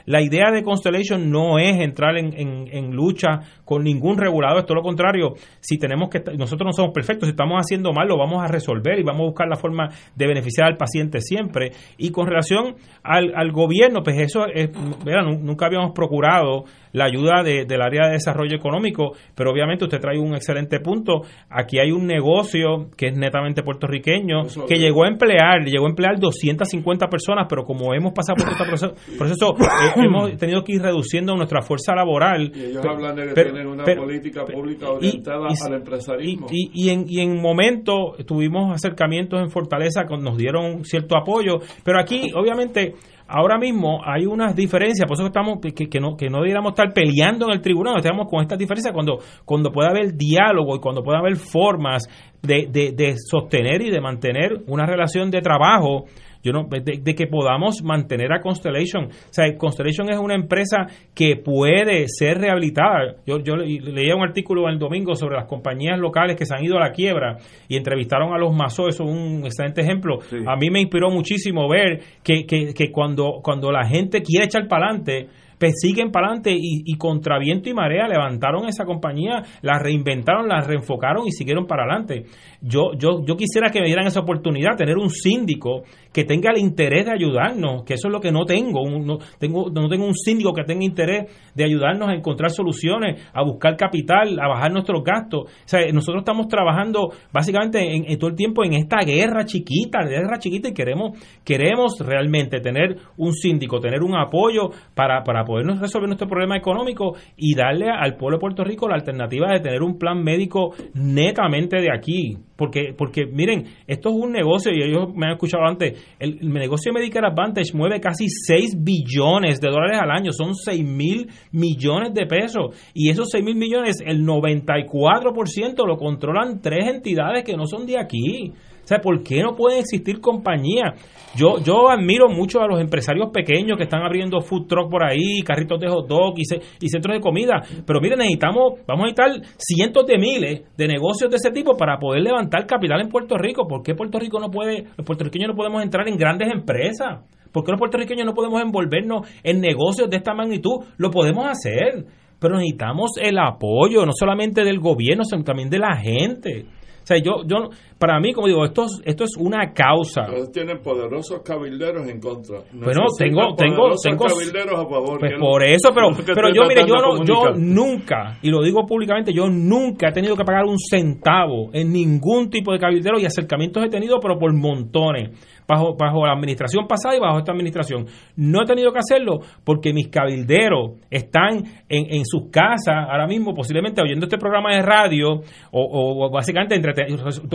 G: la, idea de Constellation no es entrar en, en, lucha con ningún regulador, es todo lo contrario, si tenemos que, nosotros no somos perfectos, si estamos haciendo mal lo vamos a resolver y vamos a buscar la forma de beneficiar al paciente siempre. Y con relación al, al gobierno, pues eso es, nunca habíamos procurado la ayuda de, del área de desarrollo económico, pero obviamente usted trae un excelente punto. Aquí hay un negocio que es netamente puertorriqueño, que llegó a emplear, llegó a emplear 250 personas, pero como hemos pasado por este proceso, eh, hemos tenido que ir reduciendo nuestra fuerza laboral.
C: Y ellos hablan de que tienen una política pública orientada al empresarismo.
G: Y, y, en, y en momento tuvimos acercamientos en Fortaleza, nos dieron cierto apoyo, pero aquí obviamente ahora mismo hay unas diferencias, por eso que estamos que, que, no que no debiéramos estar peleando en el tribunal, estamos con estas diferencias cuando cuando pueda haber diálogo y cuando pueda haber formas de, de, de sostener y de mantener una relación de trabajo yo no de, que podamos mantener a Constellation. O sea, Constellation es una empresa que puede ser rehabilitada. Yo, yo leía un artículo el domingo sobre las compañías locales que se han ido a la quiebra y entrevistaron a los Mazos, eso es un excelente ejemplo. A mí me inspiró muchísimo ver que, que, que cuando, cuando la gente quiere echar para adelante, pues siguen para adelante y, y, contra viento y marea levantaron esa compañía, la reinventaron, la reenfocaron y siguieron para adelante. Yo, yo, yo quisiera que me dieran esa oportunidad, tener un síndico que tenga el interés de ayudarnos, que eso es lo que no tengo. No tengo, no tengo un síndico que tenga interés de ayudarnos a encontrar soluciones, a buscar capital, a bajar nuestros gastos. O sea, nosotros estamos trabajando básicamente en, todo el tiempo en esta guerra chiquita, guerra chiquita, y queremos, queremos realmente tener un síndico, tener un apoyo para, para podernos resolver nuestro problema económico y darle al pueblo de Puerto Rico la alternativa de tener un plan médico netamente de aquí. Porque, porque miren, esto es un negocio, y ellos me han escuchado antes, el, negocio de Advantage mueve casi 6 billones de dólares al año, son 6 mil millones de pesos. Y esos 6 mil millones, el 94% lo controlan tres entidades que no son de aquí. Sea, ¿por qué no pueden existir compañías? Yo, yo admiro mucho a los empresarios pequeños que están abriendo food truck por ahí, carritos de hot dog y, centros de comida. Pero miren, necesitamos, vamos a necesitar cientos de miles de negocios de ese tipo para poder levantar capital en Puerto Rico. ¿Por qué Puerto Rico no puede, los puertorriqueños no podemos entrar en grandes empresas? ¿Por qué los puertorriqueños no podemos envolvernos en negocios de esta magnitud? Lo podemos hacer, pero necesitamos el apoyo, no solamente del gobierno, sino también de la gente. Sea, yo, yo, para mí, como digo, esto, esto es una causa.
C: tienen poderosos cabilderos en contra.
G: bueno, tengo, tengo, tengo.
C: cabilderos a favor.
G: Pues por eso, pero, pero yo, mire, yo, no, yo nunca, y lo digo públicamente, yo nunca he tenido que pagar un centavo en ningún tipo de cabildero y acercamientos he tenido, pero por montones bajo, bajo la administración pasada y bajo esta administración. No he tenido que hacerlo porque mis cabilderos están en, en sus casas ahora mismo, posiblemente oyendo este programa de radio o, o básicamente entre,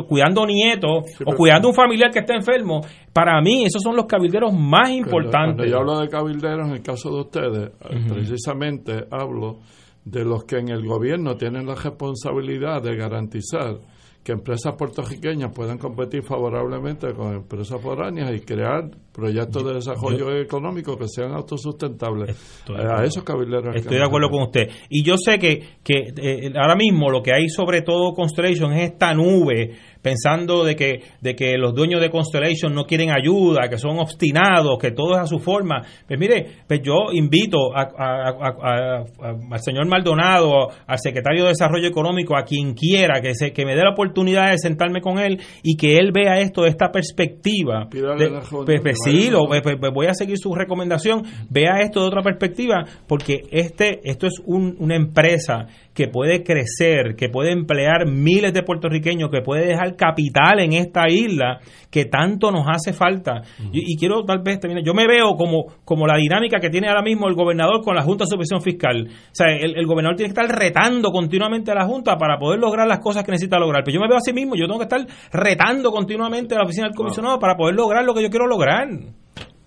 G: cuidando nietos o cuidando un familiar que está enfermo. Para mí, esos son los cabilderos más importantes.
C: Cuando yo hablo de cabilderos, en el caso de ustedes, precisamente hablo de los que en el gobierno tienen la responsabilidad de garantizar que empresas puertorriqueñas puedan competir favorablemente con empresas foráneas y crear proyectos de desarrollo económico que sean autosustentables. a esos cabilderos.
G: Estoy de acuerdo con usted. Y yo sé que, que eh, ahora mismo lo que hay sobre todo Constellation es esta nube pensando de que, de que los dueños de Constellation no quieren ayuda, que son obstinados, que todo es a su forma. Pues mire, pues yo invito al señor Maldonado, al secretario de Desarrollo Económico, a quien quiera, que, se, que me dé la oportunidad de sentarme con él y que él vea esto de esta perspectiva. pues, pues sí, lo, pues, pues, voy a seguir su recomendación, vea esto de otra perspectiva, porque este, esto es un, una empresa que puede crecer, que puede emplear miles de puertorriqueños, que puede dejar capital en esta isla que tanto nos hace falta. y, quiero tal vez terminar, yo me veo como, como la dinámica que tiene ahora mismo el gobernador con la Junta de Supervisión Fiscal. O sea, el, gobernador tiene que estar retando continuamente a la Junta para poder lograr las cosas que necesita lograr. Pero yo me veo así mismo, yo tengo que estar retando continuamente a la oficina del comisionado para poder lograr lo que yo quiero lograr.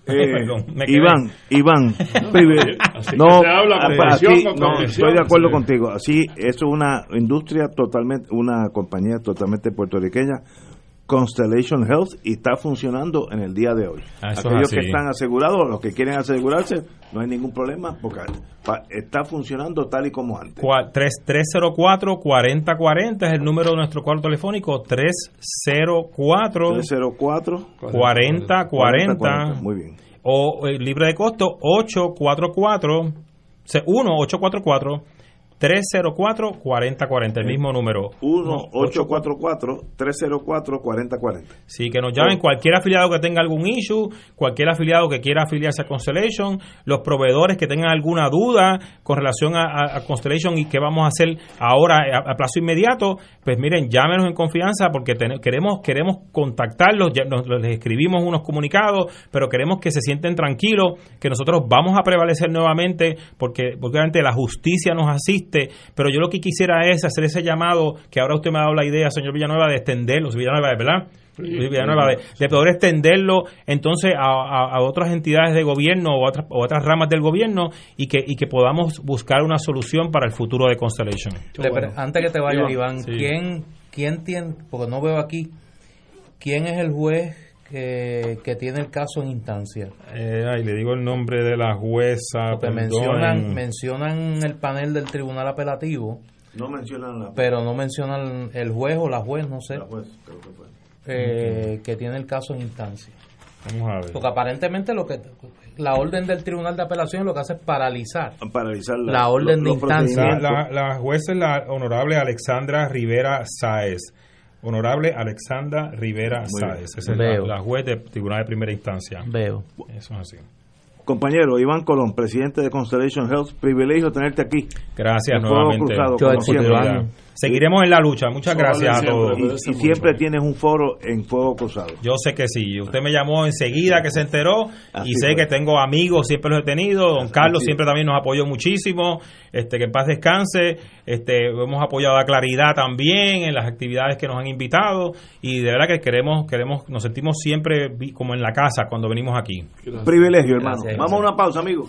A: Eh, Iván, Iván, no, no, estoy de acuerdo contigo. Así, eso es una industria totalmente, una compañía totalmente puertorriqueña Constellation Health y está funcionando en el día de hoy. Ah, Aquellos que están asegurados, los que quieren asegurarse, no hay ningún problema porque está funcionando tal y como antes.
G: 304-4040 es el número de nuestro cuarto telefónico. 304
A: 304
G: 4040. 40,
A: muy bien.
G: O el libre de costo 844 1 844 304-4040, el mismo número.
A: 1-844-304-4040.
G: Sí, que nos llamen cualquier afiliado que tenga algún issue, cualquier afiliado que quiera afiliarse a Constellation, los proveedores que tengan alguna duda con relación a, Constellation y qué vamos a hacer ahora a, plazo inmediato, pues miren, llámenos en confianza porque queremos queremos contactarlos, ya nos, les escribimos unos comunicados, pero queremos que se sienten tranquilos, que nosotros vamos a prevalecer nuevamente porque, porque obviamente la justicia nos asiste pero yo lo que quisiera es hacer ese llamado que ahora usted me ha dado la idea, señor Villanueva, de extenderlo, Villanueva, ¿verdad? Villanueva, de, poder extenderlo entonces a, otras entidades de gobierno o otras, otras ramas del gobierno y que, y que podamos buscar una solución para el futuro de Constellation.
B: Antes que te vayas, Iván, ¿quién, ¿quién tiene, porque no veo aquí, quién es el juez que, tiene el caso en instancia.
G: Eh, ay, le digo el nombre de la jueza.
B: Porque mencionan, mencionan el panel del tribunal apelativo.
A: No mencionan la...
B: Pero no mencionan el juez o la juez, no sé. La juez, creo que fue. Eh, que tiene el caso en instancia. Vamos a ver. Porque aparentemente lo que la orden del Tribunal de Apelación lo que hace es paralizar,
A: paralizar
B: la, orden de instancia.
G: La, la, jueza es la honorable Alexandra Rivera Sáez. Honorable Alexandra Rivera Sáez, es la, juez del Tribunal de Primera Instancia.
B: Veo.
G: Eso es así.
A: Compañero Iván Colón, presidente de Constellation Health, privilegio tenerte aquí.
G: Gracias nuevamente.
A: Cruzado,
G: Seguiremos en la lucha. Muchas gracias a todos.
A: Y, siempre tienes un foro en Fuego Cruzado.
G: Yo sé que sí. Usted me llamó enseguida que se enteró y sé que tengo amigos, siempre los he tenido. Don Carlos siempre también nos apoyó muchísimo. Este, que en paz descanse. Este, hemos apoyado a Claridad también en las actividades que nos han invitado y de verdad que queremos, queremos, nos sentimos siempre como en la casa cuando venimos aquí.
A: Privilegio, hermano. Vamos a una pausa, amigo.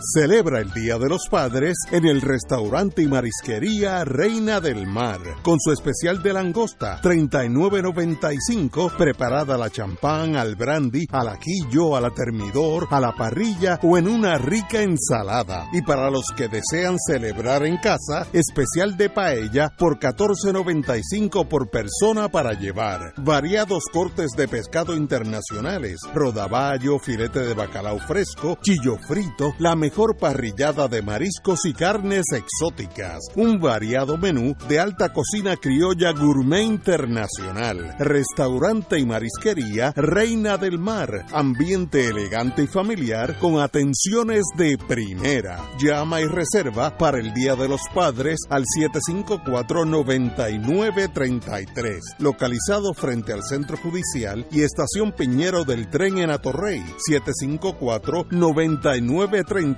D: Celebra el Día de los Padres en el restaurante y marisquería Reina del Mar, con su especial de langosta, 39.95, preparada la champán, al brandy, al ajillo, a la termidor, a la parrilla o en una rica ensalada. Y para los que desean celebrar en casa, especial de paella por 14.95 por persona para llevar. Variados cortes de pescado internacionales, rodaballo, filete de bacalao fresco, chillo frito, la mejor parrillada de mariscos y carnes exóticas, un variado menú de alta cocina criolla gourmet internacional, restaurante y marisquería Reina del Mar, ambiente elegante y familiar con atenciones de primera. Llama y reserva para el Día de los Padres al 754-9933, localizado frente al Centro Judicial y Estación Piñero del Tren en Atorrey, 754 9933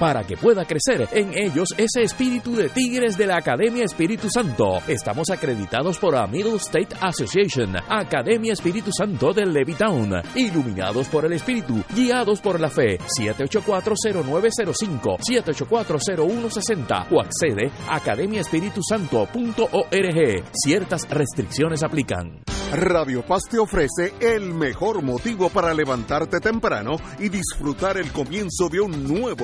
E: para que pueda crecer en ellos ese espíritu de tigres de la Academia Espíritu Santo. Estamos acreditados por la Middle State Association, Academia Espíritu Santo de Levittown, iluminados por el Espíritu, guiados por la fe. 7840905, 7840160 o accede a academiaespiritusanto.org. Ciertas restricciones aplican.
D: Radio Paz te ofrece el mejor motivo para levantarte temprano y disfrutar el comienzo de un nuevo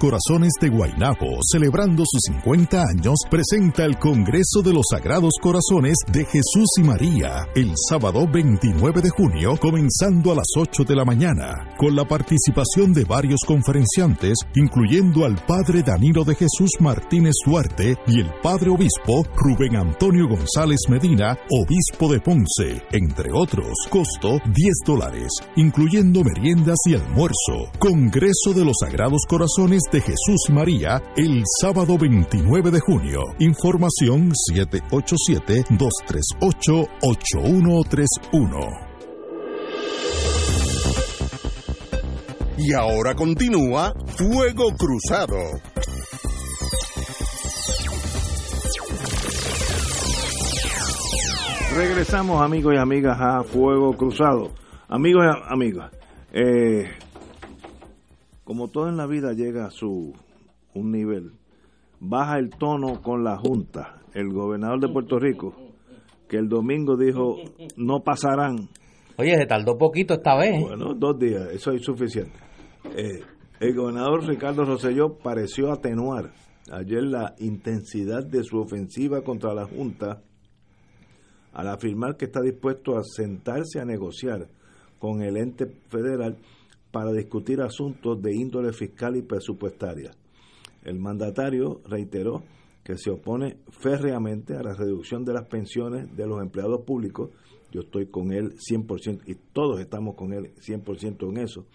H: Corazones de Guaynabo, celebrando sus 50 años, presenta el Congreso de los Sagrados Corazones de Jesús y María el sábado 29 de junio, comenzando a las 8 de la mañana, con la participación de varios conferenciantes, incluyendo al Padre Danilo de Jesús Martínez Duarte y el Padre Obispo Rubén Antonio González Medina, Obispo de Ponce, entre otros. Costo 10 dólares, incluyendo meriendas y almuerzo. Congreso de los Sagrados Corazones de Jesús y María, el sábado 29 de junio. Información 787-238-8131.
D: Y ahora continúa Fuego Cruzado.
A: Regresamos amigos y amigas a Fuego Cruzado. Amigos y amigas, eh, como todo en la vida llega a su un nivel, baja el tono con la Junta. El gobernador de Puerto Rico, que el domingo dijo no pasarán.
B: Oye, se tardó poquito esta vez.
A: Bueno, dos días, eso es suficiente. Eh, el gobernador Ricardo Rosselló pareció atenuar ayer la intensidad de su ofensiva contra la Junta al afirmar que está dispuesto a sentarse a negociar con el ente federal para discutir asuntos de índole fiscal y presupuestaria. El mandatario reiteró que se opone férreamente a la reducción de las pensiones de los empleados públicos. Yo estoy con él 100% y todos estamos con él 100% en eso.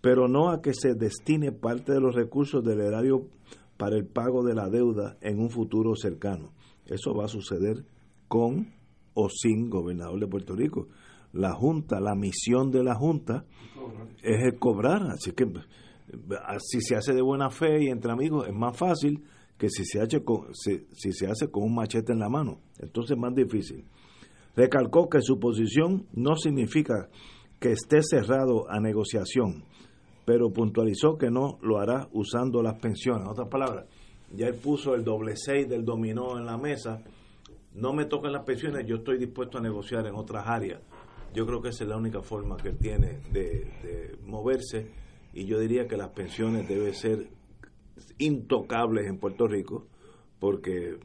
A: Pero no a que se destine parte de los recursos del erario para el pago de la deuda en un futuro cercano. Eso va a suceder con o sin gobernador de Puerto Rico. La Junta, la misión de la Junta es el cobrar, así que si se hace de buena fe y entre amigos es más fácil que si se hace con, si, se hace con un machete en la mano, entonces es más difícil. Recalcó que su posición no significa que esté cerrado a negociación, pero puntualizó que no lo hará usando las pensiones. En otras palabras, ya él puso el doble seis del dominó en la mesa no me toquen las pensiones, yo estoy dispuesto a negociar en otras áreas. Yo creo que esa es la única forma que tiene de, moverse y yo diría que las pensiones deben ser intocables en Puerto Rico porque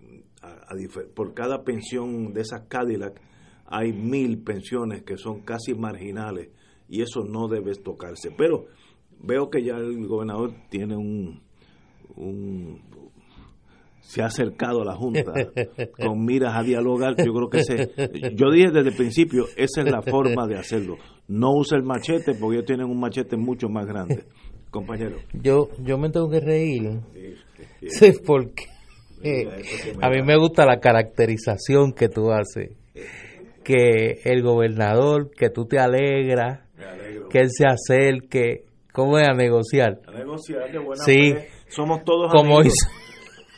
A: por cada pensión de esas Cadillac hay mil pensiones que son casi marginales y eso no debe tocarse. Pero veo que ya el gobernador tiene un, un, se ha acercado a la Junta con miras a dialogar, yo creo que se, yo dije desde el principio, esa es la forma de hacerlo. No use el machete porque ellos tienen un machete mucho más grande. Compañero.
B: Yo, yo me tengo que reír. Sí, porque a mí me gusta la caracterización que tú haces. Que el gobernador, que tú te alegras, que él se acerque, ¿cómo es a negociar?
A: A negociar de buena
B: sí,
A: Somos todos
B: como Hizo,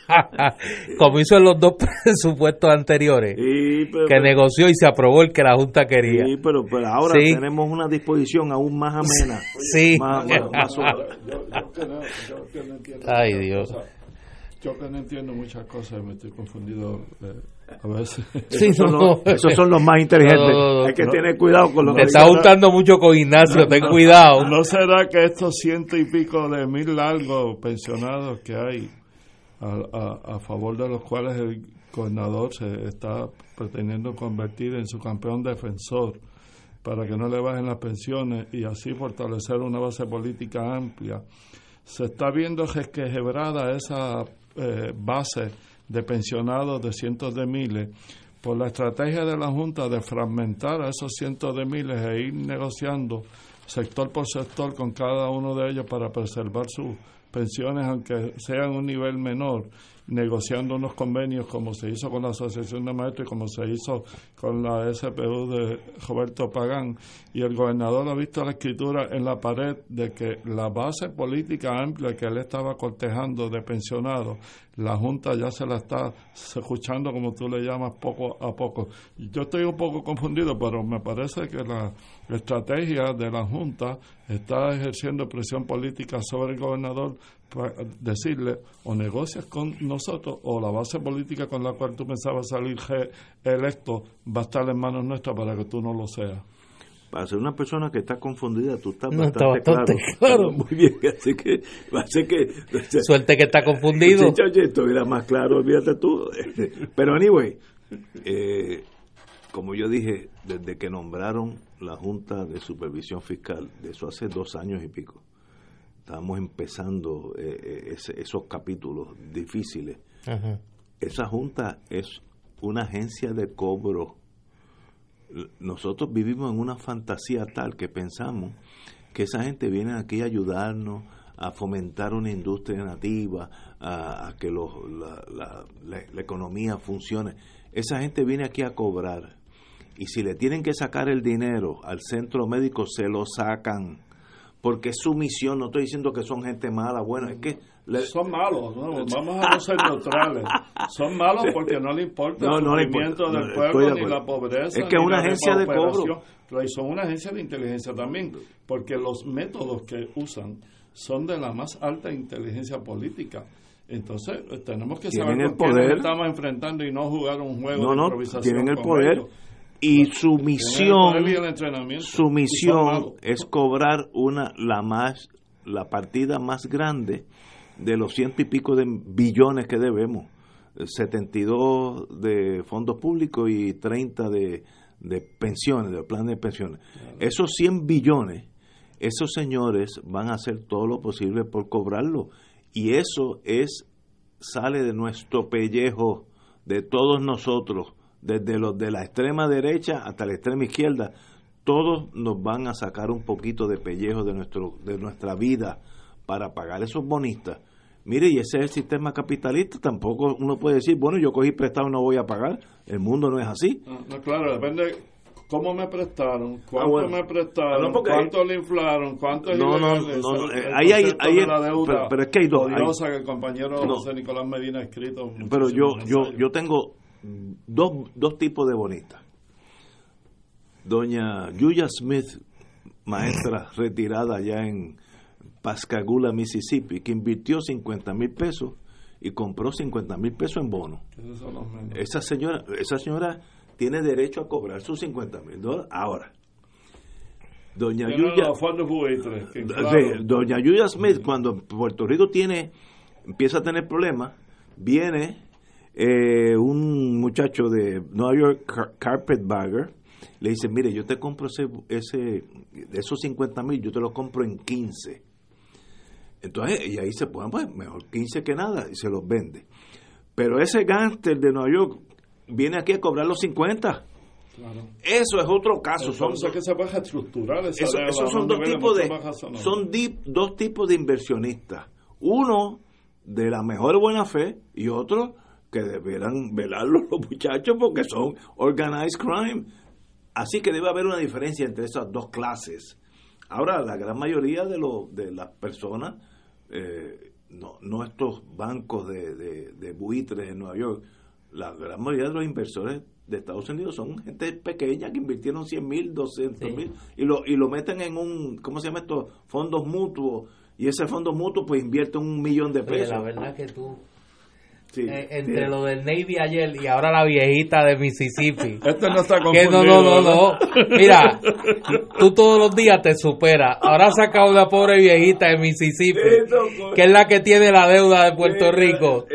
B: como hizo en los dos presupuestos anteriores, que negoció y se aprobó el que la Junta quería.
A: Sí, pero, ahora tenemos una disposición aún más amena.
B: Sí.
C: Ay, Dios. Yo que no entiendo muchas cosas, me estoy confundido eh, a veces.
A: esos, son los, más inteligentes. Hay que tener cuidado con los
B: Te está gustando mucho con Ignacio, ten cuidado.
C: ¿No será que estos ciento y pico de mil largos pensionados que hay a, favor de los cuales el gobernador se está pretendiendo convertir en su campeón defensor para que no le bajen las pensiones y así fortalecer una base política amplia. Se está viendo quebrada esa eh, base de pensionados de cientos de miles por la estrategia de la Junta de fragmentar a esos cientos de miles e ir negociando sector por sector con cada uno de ellos para preservar sus pensiones, aunque sean un nivel menor, negociando unos convenios como se hizo con la Asociación de Maestros y como se hizo con la SPU de Roberto Pagán. Y el gobernador ha visto la escritura en la pared de que la base política amplia que él estaba cortejando de pensionados, la Junta ya se la está escuchando, como tú le llamas, poco a poco. Yo estoy un poco confundido, pero me parece que la estrategia de la Junta está ejerciendo presión política sobre el gobernador para decirle o negocias con nosotros o la base política con la cual tú pensabas salir electo va a estar en manos nuestras para que tú no lo seas.
A: Para ser una persona que está confundida, tú estás bastante, claro. Muy bien, así que, así que
B: suerte que está confundido.
A: Estuviera más claro, olvídate tú. Pero anyway, eh, como yo dije, desde que nombraron la Junta de Supervisión Fiscal, de eso hace dos años y pico, estábamos empezando eh, eh, esos capítulos difíciles. Esa junta es una agencia de cobro. Nosotros vivimos en una fantasía tal que pensamos que esa gente viene aquí a ayudarnos a fomentar una industria nativa, a, que la, economía funcione. Esa gente viene aquí a cobrar. Y si le tienen que sacar el dinero al centro médico, se lo sacan porque es su misión. No estoy diciendo que son gente mala, bueno, es que...
C: Son malos, vamos a no ser neutrales. Son malos porque no le importa el movimiento del pueblo ni la pobreza.
A: Es que es una agencia de cobro.
C: Pero son una agencia de inteligencia también, porque los métodos que usan son de la más alta inteligencia política. Entonces, tenemos que saber
A: poder.
C: estamos enfrentando y no jugar un juego
A: no,
C: de
A: no,
C: improvisación.
A: Tienen el poder y su misión su misión es cobrar una la más la partida más grande de los ciento y pico de billones que debemos. 72 de fondos públicos y 30 de, de pensiones de plan de pensiones. Esos 100 billones esos señores van a hacer todo lo posible por cobrarlo. Y eso es sale de nuestro pellejo de todos nosotros desde los de la extrema derecha hasta la extrema izquierda, todos nos van a sacar un poquito de pellejo de, nuestro, de nuestra vida para pagar esos bonistas. Mire, y ese es el sistema capitalista, tampoco uno puede decir, bueno, yo cogí prestado y no voy a pagar, el mundo no es así.
C: No, claro, depende cómo me prestaron, ah, cuánto me prestaron, cuánto le inflaron, cuánto
A: no, no, no, eh, ahí hay, pero, es que hay dos.
C: que el compañero José Nicolás Medina ha escrito.
A: Pero yo, yo, yo tengo dos, dos tipos de bonistas. Doña Yuya Smith, maestra retirada allá en Pascagoula, Mississippi, que invirtió 50 mil pesos y compró 50 mil pesos en bono. Esa señora, esa señora tiene derecho a cobrar sus 50 mil dólares. Ahora, Doña Yuya, Doña Yuya Smith, cuando Puerto Rico tiene, empieza a tener problemas, viene eh, un muchacho de New York, Carpetbagger, le dice, mire, yo te compro ese, ese esos 50 mil, yo te los compro en 15. Entonces, y ahí se pueden, pues, mejor 15 que nada, y se los vende. Pero ese gánster de Nueva York viene aquí a cobrar los 50. Eso es otro caso.
C: son, que se puede estructurar
A: esos son dos tipos de son dos tipos de inversionistas. Uno de la mejor buena fe y otro que deberán velarlo los muchachos porque son organized crime. Así que debe haber una diferencia entre esas dos clases. Ahora, la gran mayoría de, lo, de las personas, eh, no, no, estos bancos de, de, buitres en Nueva York, la gran mayoría de los inversores de Estados Unidos son gente pequeña que invirtieron 100 mil, 200 mil y lo, y lo meten en un, ¿cómo se llama esto? Fondos mutuos. Y ese fondo mutuo pues invierte un millón de pesos.
B: la verdad que tú eh, entre lo del Navy ayer y ahora la viejita de Mississippi.
C: Esto no está.
B: Que no, no, no, no. Mira, tú todos los días te superas. Ahora saca una pobre viejita de Mississippi, que es la que tiene la deuda de Puerto Rico.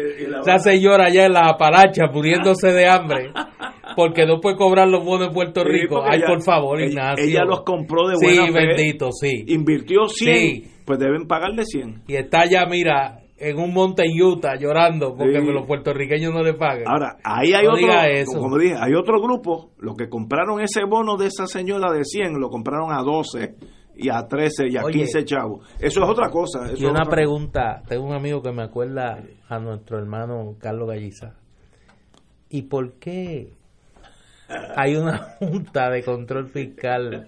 B: Esa señora allá en la aparacha muriéndose de hambre porque no puede cobrar los bonos de Puerto Rico. Ay, por favor, Ignacio.
A: Ella los compró de buena
B: Sí, bendito, sí.
A: Invirtió 100, pues deben pagarle 100.
B: Y está ya, mira, en un monte en Utah llorando porque los puertorriqueños no le pagan.
A: Ahora, ahí hay otro, como dije, hay otro grupo, los que compraron ese bono de esa señora de 100, lo compraron a 12 y a 13 y a
B: Oye.
A: 15 chavos. Eso es otra cosa. Eso
B: Y una pregunta, tengo un amigo que me acuerda a nuestro hermano Carlos Galliza. ¿Y por qué hay una junta de control fiscal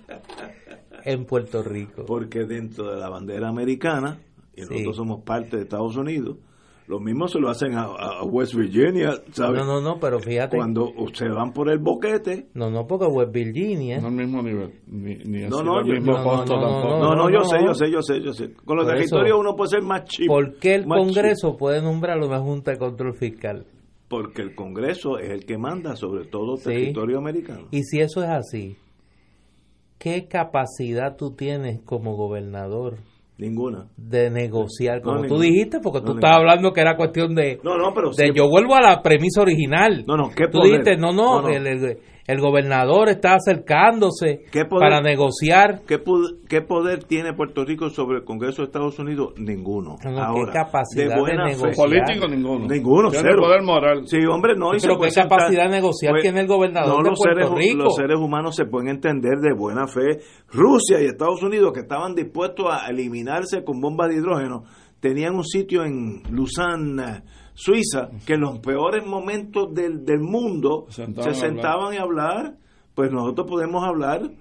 B: en Puerto Rico?
A: Porque dentro de la bandera americana, y
B: Sí.
A: nosotros somos parte de Estados Unidos, lo mismo se lo hacen a, a West Virginia, ¿sabes?
B: No, no, no, pero fíjate.
A: Cuando se van por el boquete,
B: No, no, porque West Virginia.
C: No al mismo nivel, ni, ni
A: No,
C: así
A: no,
C: al
A: yo-
C: mismo
B: no, no,
C: costo
B: no, no,
C: tampoco.
A: No, no, yo
B: no.
A: sé, yo sé, yo sé, yo sé. Con los
B: Por
A: territorios
B: eso,
A: uno puede ser más cheap.
B: ¿Por qué el
A: cheap.
B: Congreso puede nombrar una junta de control fiscal?
A: Porque el Congreso es el que manda sobre todo
B: Sí.
A: territorio americano.
B: Y si eso es así, ¿qué capacidad tú tienes como gobernador
A: Ninguna.
B: de negociar? Como
A: No,
B: tú
A: ninguna.
B: dijiste, porque
A: No,
B: tú
A: ninguna.
B: estabas hablando que era cuestión de...
A: No, no, pero
B: de
A: sí-
B: yo vuelvo a la premisa original.
A: No, no, ¿qué
B: Tú
A: poder?
B: dijiste, no, no,
A: No, no.
B: El, el- el gobernador está acercándose
A: ¿Qué poder?
B: para negociar.
A: ¿Qué, poder tiene Puerto Rico sobre el Congreso de Estados Unidos? Ninguno.
B: No, no, ¿qué capacidad de
A: buena fe-
B: negociar?
C: Político ninguno.
A: Ninguno,
C: Tiene
A: cero.
C: poder moral.
A: Sí, hombre, no.
B: Pero qué capacidad de negociar
A: pues,
B: tiene el gobernador
A: no,
B: de
A: los
B: Puerto
A: seres,
B: Rico.
A: Los seres humanos se pueden entender de buena fe. Rusia y Estados Unidos, que estaban dispuestos a eliminarse con bombas de hidrógeno, tenían un sitio en Lausanne, Suiza, que en los peores momentos del, del mundo
C: Se sentaban
A: se
C: a
A: sentaban a hablar. Pues nosotros podemos hablar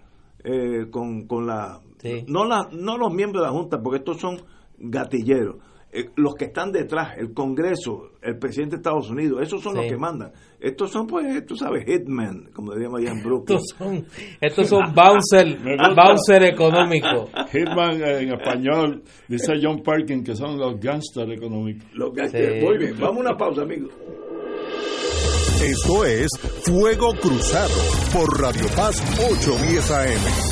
A: eh, con, con la,
B: Sí.
A: no la. No los miembros de la Junta, porque estos son gatilleros. Eh, los que están detrás, el Congreso, el presidente de Estados Unidos, esos son
B: Sí.
A: los que mandan. Estos son, pues, tú sabes, hitmen, como diríamos allá en Brooklyn.
B: Estos son, estos son bouncer, bouncer económicos.
C: Hitman en español dice John Parkin que son los gangsters económicos.
A: Los que-
B: Sí.
A: Muy bien, vamos a una pausa, amigos.
D: Esto es Fuego Cruzado por Radio Paz 810 AM.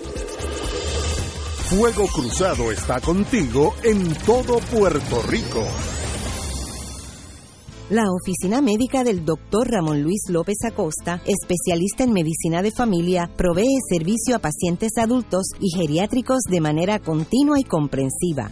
D: Fuego Cruzado está contigo en todo Puerto Rico.
F: La oficina médica del Dr. Ramón Luis López Acosta, especialista en medicina de familia, provee servicio a pacientes adultos y geriátricos de manera continua y comprensiva,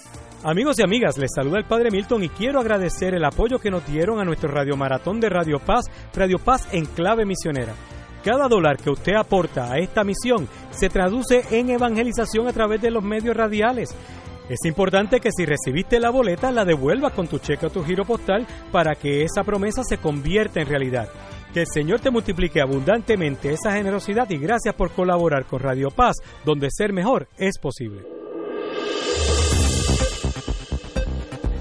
I: Amigos y amigas, les saluda el Padre Milton y quiero agradecer el apoyo que nos dieron a nuestro radiomaratón de Radio Paz, Radio Paz en clave misionera. Cada dólar que usted aporta a esta misión se traduce en evangelización a través de los medios radiales. Es importante que si recibiste la boleta la devuelvas con tu cheque o tu giro postal para que esa promesa se convierta en realidad. Que el Señor te multiplique abundantemente esa generosidad y gracias por colaborar con Radio Paz, donde ser mejor es posible.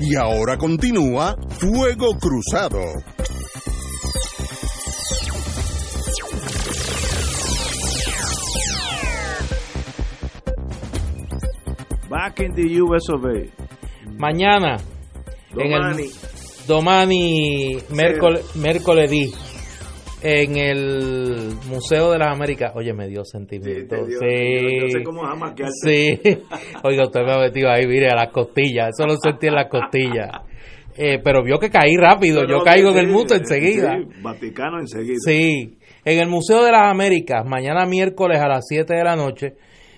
D: Y ahora continúa Fuego Cruzado.
A: Back in the US of A.
B: Mañana, en
A: Domani.
B: el Domani miércoles, en el Museo de las Américas. Oye, me dio sentimiento.
A: te dio-
B: sí.
A: yo sé cómo jamaquearte.
B: Sí. Oiga, usted me ha metido ahí, mire, a las costillas. Eso lo sentí en las costillas. Eh, pero vio que caí rápido. Yo caigo
A: sí,
B: en el mundo
A: sí,
B: enseguida.
A: sí, Vaticano enseguida.
B: Sí, en el Museo de las Américas, mañana miércoles a las 7 de la noche,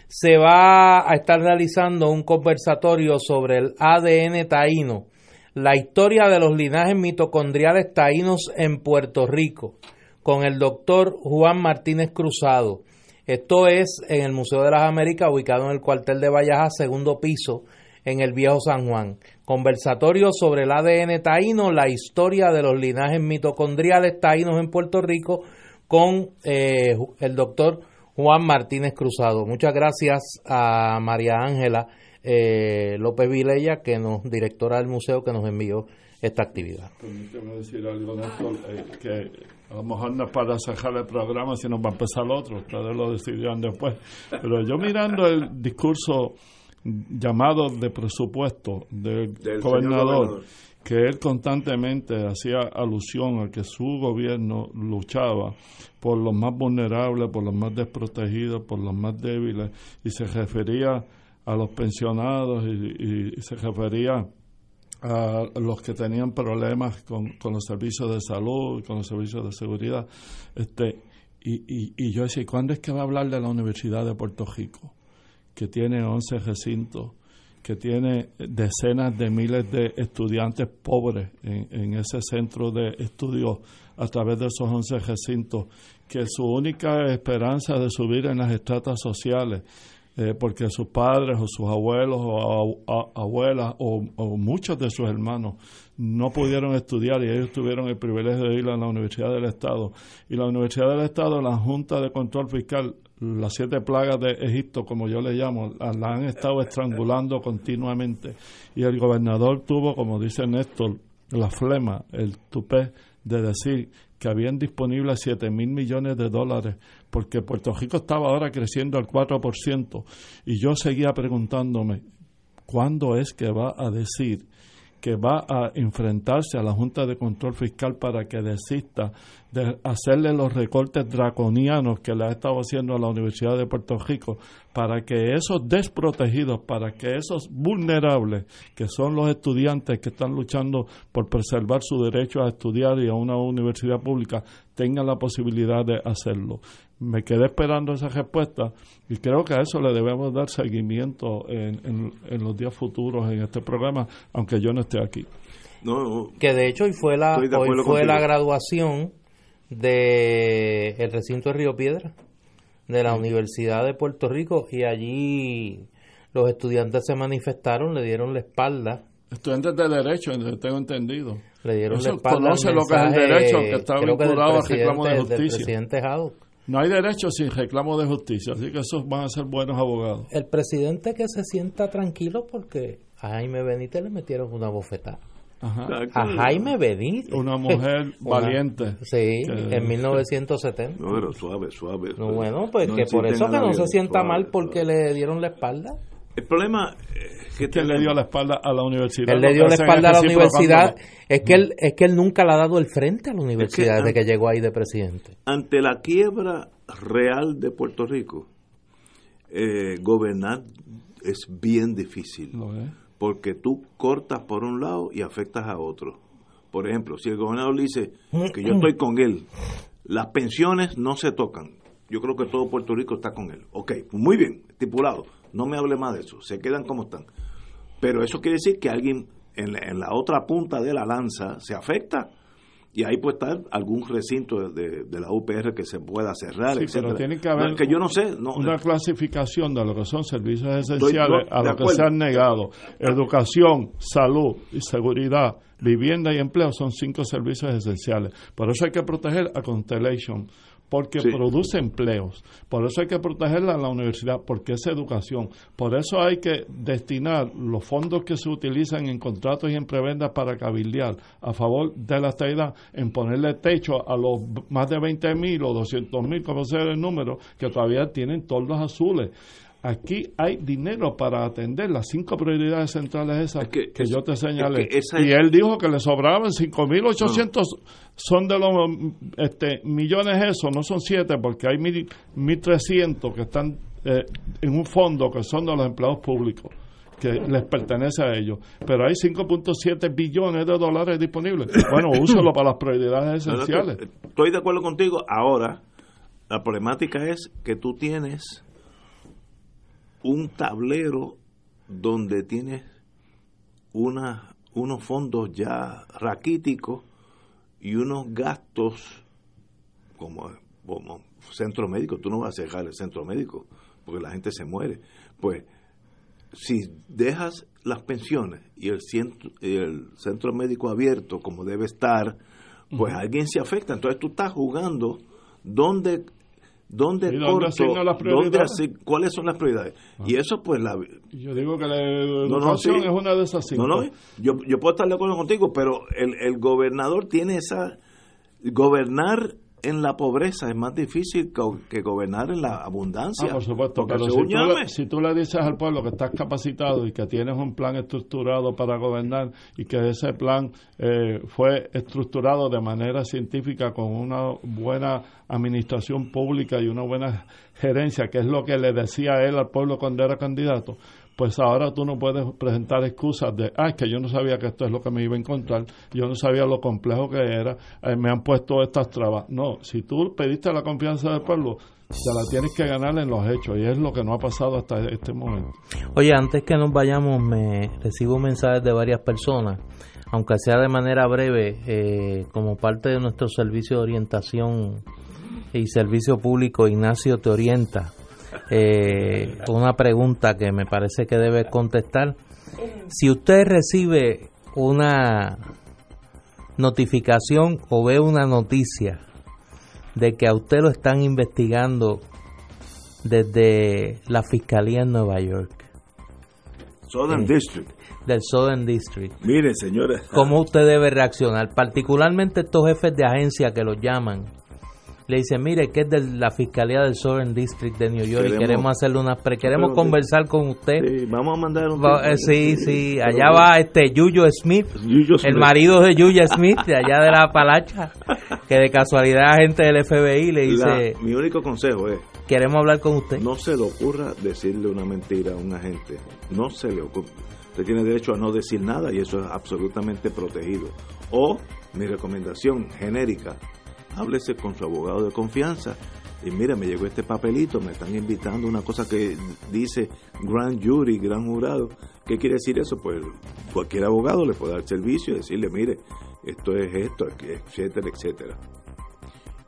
B: se va a estar realizando un conversatorio sobre el ADN taíno la historia de los linajes mitocondriales taínos en Puerto Rico con el doctor Juan Martínez Cruzado. Esto es en el Museo de las Américas, ubicado en el cuartel de Vallaja, segundo piso, en el Viejo San Juan. Conversatorio sobre el ADN taíno, la historia de los linajes mitocondriales taínos en Puerto Rico, con eh, el doctor Juan Martínez Cruzado. Muchas gracias a María Ángela eh, López Vilella, que nos, directora del museo, que nos envió esta actividad.
C: Permíteme decir algo, Néstor, eh, que a lo mejor no es para cerrar el programa, sino para empezar otro, ustedes lo decidieron después. Pero yo mirando el discurso llamado de presupuesto del, gobernador, que él constantemente hacía alusión a que su gobierno luchaba por los más vulnerables, por los más desprotegidos, por los más débiles, y se refería a los pensionados y, se refería a los que tenían problemas con, con, los servicios de salud, con los servicios de seguridad. Este, y, y, y yo decía, ¿cuándo es que va a hablar de la Universidad de Puerto Rico? Que tiene 11 recintos, que tiene decenas de miles de estudiantes pobres en, en ese centro de estudios a través de esos 11 recintos, que su única esperanza de subir en las estratas sociales eh, porque sus padres o sus abuelos o abuelas o, muchos de sus hermanos no pudieron estudiar y ellos tuvieron el privilegio de ir a la Universidad del Estado. Y la Universidad del Estado, la Junta de Control Fiscal, las siete plagas de Egipto, como yo le llamo, la han estado estrangulando continuamente. Y el gobernador tuvo, como dice Néstor, la flema, el tupé de decir que habían disponibles 7 mil millones de dólares, porque Puerto Rico estaba ahora creciendo al 4%, y yo seguía preguntándome, ¿cuándo es que va a decir que va a enfrentarse a la Junta de Control Fiscal para que desista de hacerle los recortes draconianos que le ha estado haciendo a la Universidad de Puerto Rico, para que esos desprotegidos, para que esos vulnerables, que son los estudiantes que están luchando por preservar su derecho a estudiar y a una universidad pública, tengan la posibilidad de hacerlo me quedé esperando esa respuesta y creo que a eso le debemos dar seguimiento en, en, los días futuros en este programa, aunque yo no esté aquí.
B: No, que de hecho hoy fue la, hoy fue la graduación de el recinto de Río Piedra de la Universidad de Puerto Rico y allí los estudiantes se manifestaron, le dieron la espalda.
C: Estudiantes de derecho, tengo entendido.
B: Le dieron la espalda.
C: Conoce lo que es el derecho, que está vinculado al reclamo de justicia.
B: Del presidente
C: no hay derecho sin reclamo de justicia, así que esos van a ser buenos abogados.
B: El presidente que se sienta tranquilo porque a Jaime Benítez le metieron una bofetada. A Jaime Benítez.
C: Una mujer valiente.
B: Sí, en 1970.
A: No, pero suave, suave.
B: No, bueno, pues que por eso que no se sienta mal porque le dieron la espalda.
A: El problema
C: es que él le dio la espalda a la universidad.
B: Él le dio la espalda a la universidad. Es que él es que él nunca le ha dado el frente a la universidad desde que llegó ahí de presidente.
A: Ante la quiebra real de Puerto Rico, eh, gobernar es bien difícil. Porque tú cortas por un lado y afectas a otro. Por ejemplo, si el gobernador dice que yo estoy con él, las pensiones no se tocan. Yo creo que todo Puerto Rico está con él. Ok, muy bien, estipulado no me hable más de eso, se quedan como están. Pero eso quiere decir que alguien en la, otra punta de la lanza se afecta y ahí puede estar algún recinto de, la UPR que se pueda cerrar,
C: sí, Pero tiene que haber
A: que yo no sé,
C: una clasificación de lo que son servicios esenciales a lo que se han negado. Educación, salud y seguridad, vivienda y empleo son cinco servicios esenciales. Por eso hay que proteger a Constellation porque produce empleos. Por eso hay que protegerla en la universidad, porque es educación. Por eso hay que destinar los fondos que se utilizan en contratos y en prebendas para cabildear a favor de la estabilidad, en ponerle techo a los más de 20 mil o 200 mil, como sea el número, que todavía tienen toldos azules. Aquí hay dinero para atender las cinco prioridades centrales esas que, yo te señalé. y él dijo que le sobraban 5.800, son de los este, millones esos, no son siete, porque hay 1.300 que están eh, en un fondo que son de los empleados públicos que les pertenece a ellos. Pero hay 5.7 billones de dólares disponibles. Bueno, úsalo para las prioridades esenciales.
A: estoy de acuerdo contigo. Ahora, la problemática es que tú tienes un tablero donde tienes una, unos fondos ya raquíticos y unos gastos como, como centro médico. Tú no vas a cerrar el centro médico porque la gente se muere. Pues si dejas las pensiones y el centro, el centro médico abierto como debe estar, pues alguien se afecta. Entonces tú estás jugando dónde dónde, ¿dónde cuáles son las prioridades. Ah. Y eso pues la...
C: Yo digo que la educación es una de esas cinco.
A: No, no, yo, yo puedo estar de acuerdo contigo, pero el, el gobernador tiene esa... Gobernar en la pobreza es más difícil que gobernar en la abundancia.
C: Ah, por supuesto, pero si tú, le, dices al pueblo que estás capacitado y que tienes un plan estructurado para gobernar y que ese plan eh, fue estructurado de manera científica con una buena administración pública y una buena gerencia, que es lo que le decía él al pueblo cuando era candidato, pues ahora tú no puedes presentar excusas de, ah, que yo no sabía que esto es lo que me iba a encontrar, yo no sabía lo complejo que era, eh, me han puesto estas trabas. No, si tú pediste la confianza del pueblo, ya la tienes que ganar en los hechos y es lo que no ha pasado hasta este momento.
B: Oye, antes que nos vayamos, me recibo mensajes de varias personas, aunque sea de manera breve, eh, como parte de nuestro servicio de orientación y servicio público, Ignacio te orienta eh, una pregunta que me parece que debe contestar. Si usted recibe una notificación o ve una noticia de que a usted lo están investigando desde la Fiscalía en Nueva York.
A: Southern District.
B: Del Southern District.
A: Mire, señores.
B: ¿Cómo usted debe reaccionar? Particularmente estos jefes de agencia que los llaman le dice, mire, que es de la Fiscalía del Southern District de New York y queremos hacerle una pre queremos conversar con usted.
A: Sí, vamos a mandar un...
B: Eh, sí, sí, allá va este Yuyo Smith, el marido de Yuya Smith, de allá de la Palacha, que de casualidad agente del FBI le dice...
A: mi único consejo es...
B: Queremos hablar con usted.
A: No se le ocurra decirle una mentira a un agente. No se le ocurra. Usted tiene derecho a no decir nada y eso es absolutamente protegido. O mi recomendación genérica, háblese con su abogado de confianza y mira, me llegó este papelito, me están invitando una cosa que dice grand jury, gran jurado. ¿Qué quiere decir eso? Pues cualquier abogado le puede dar servicio y decirle, mire, esto es esto, etcétera, etcétera.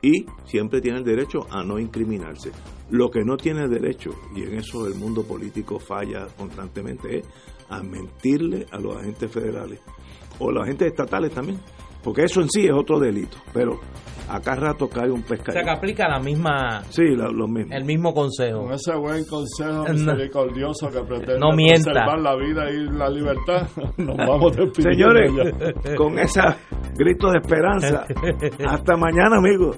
A: Y siempre tiene el derecho a no incriminarse. Lo que no tiene derecho, y en eso el mundo político falla constantemente, es a mentirle a los agentes federales o los agentes estatales también porque eso en sí es otro delito, pero acá rato cae un pescado. O
B: sea, que aplica la misma...
A: Sí, lo, mismo.
B: El mismo consejo.
C: Con ese buen consejo misericordioso que pretende
B: no
C: preservar la vida y la libertad, nos vamos despidiendo
A: Señores, con ese grito de esperanza, hasta mañana, amigos.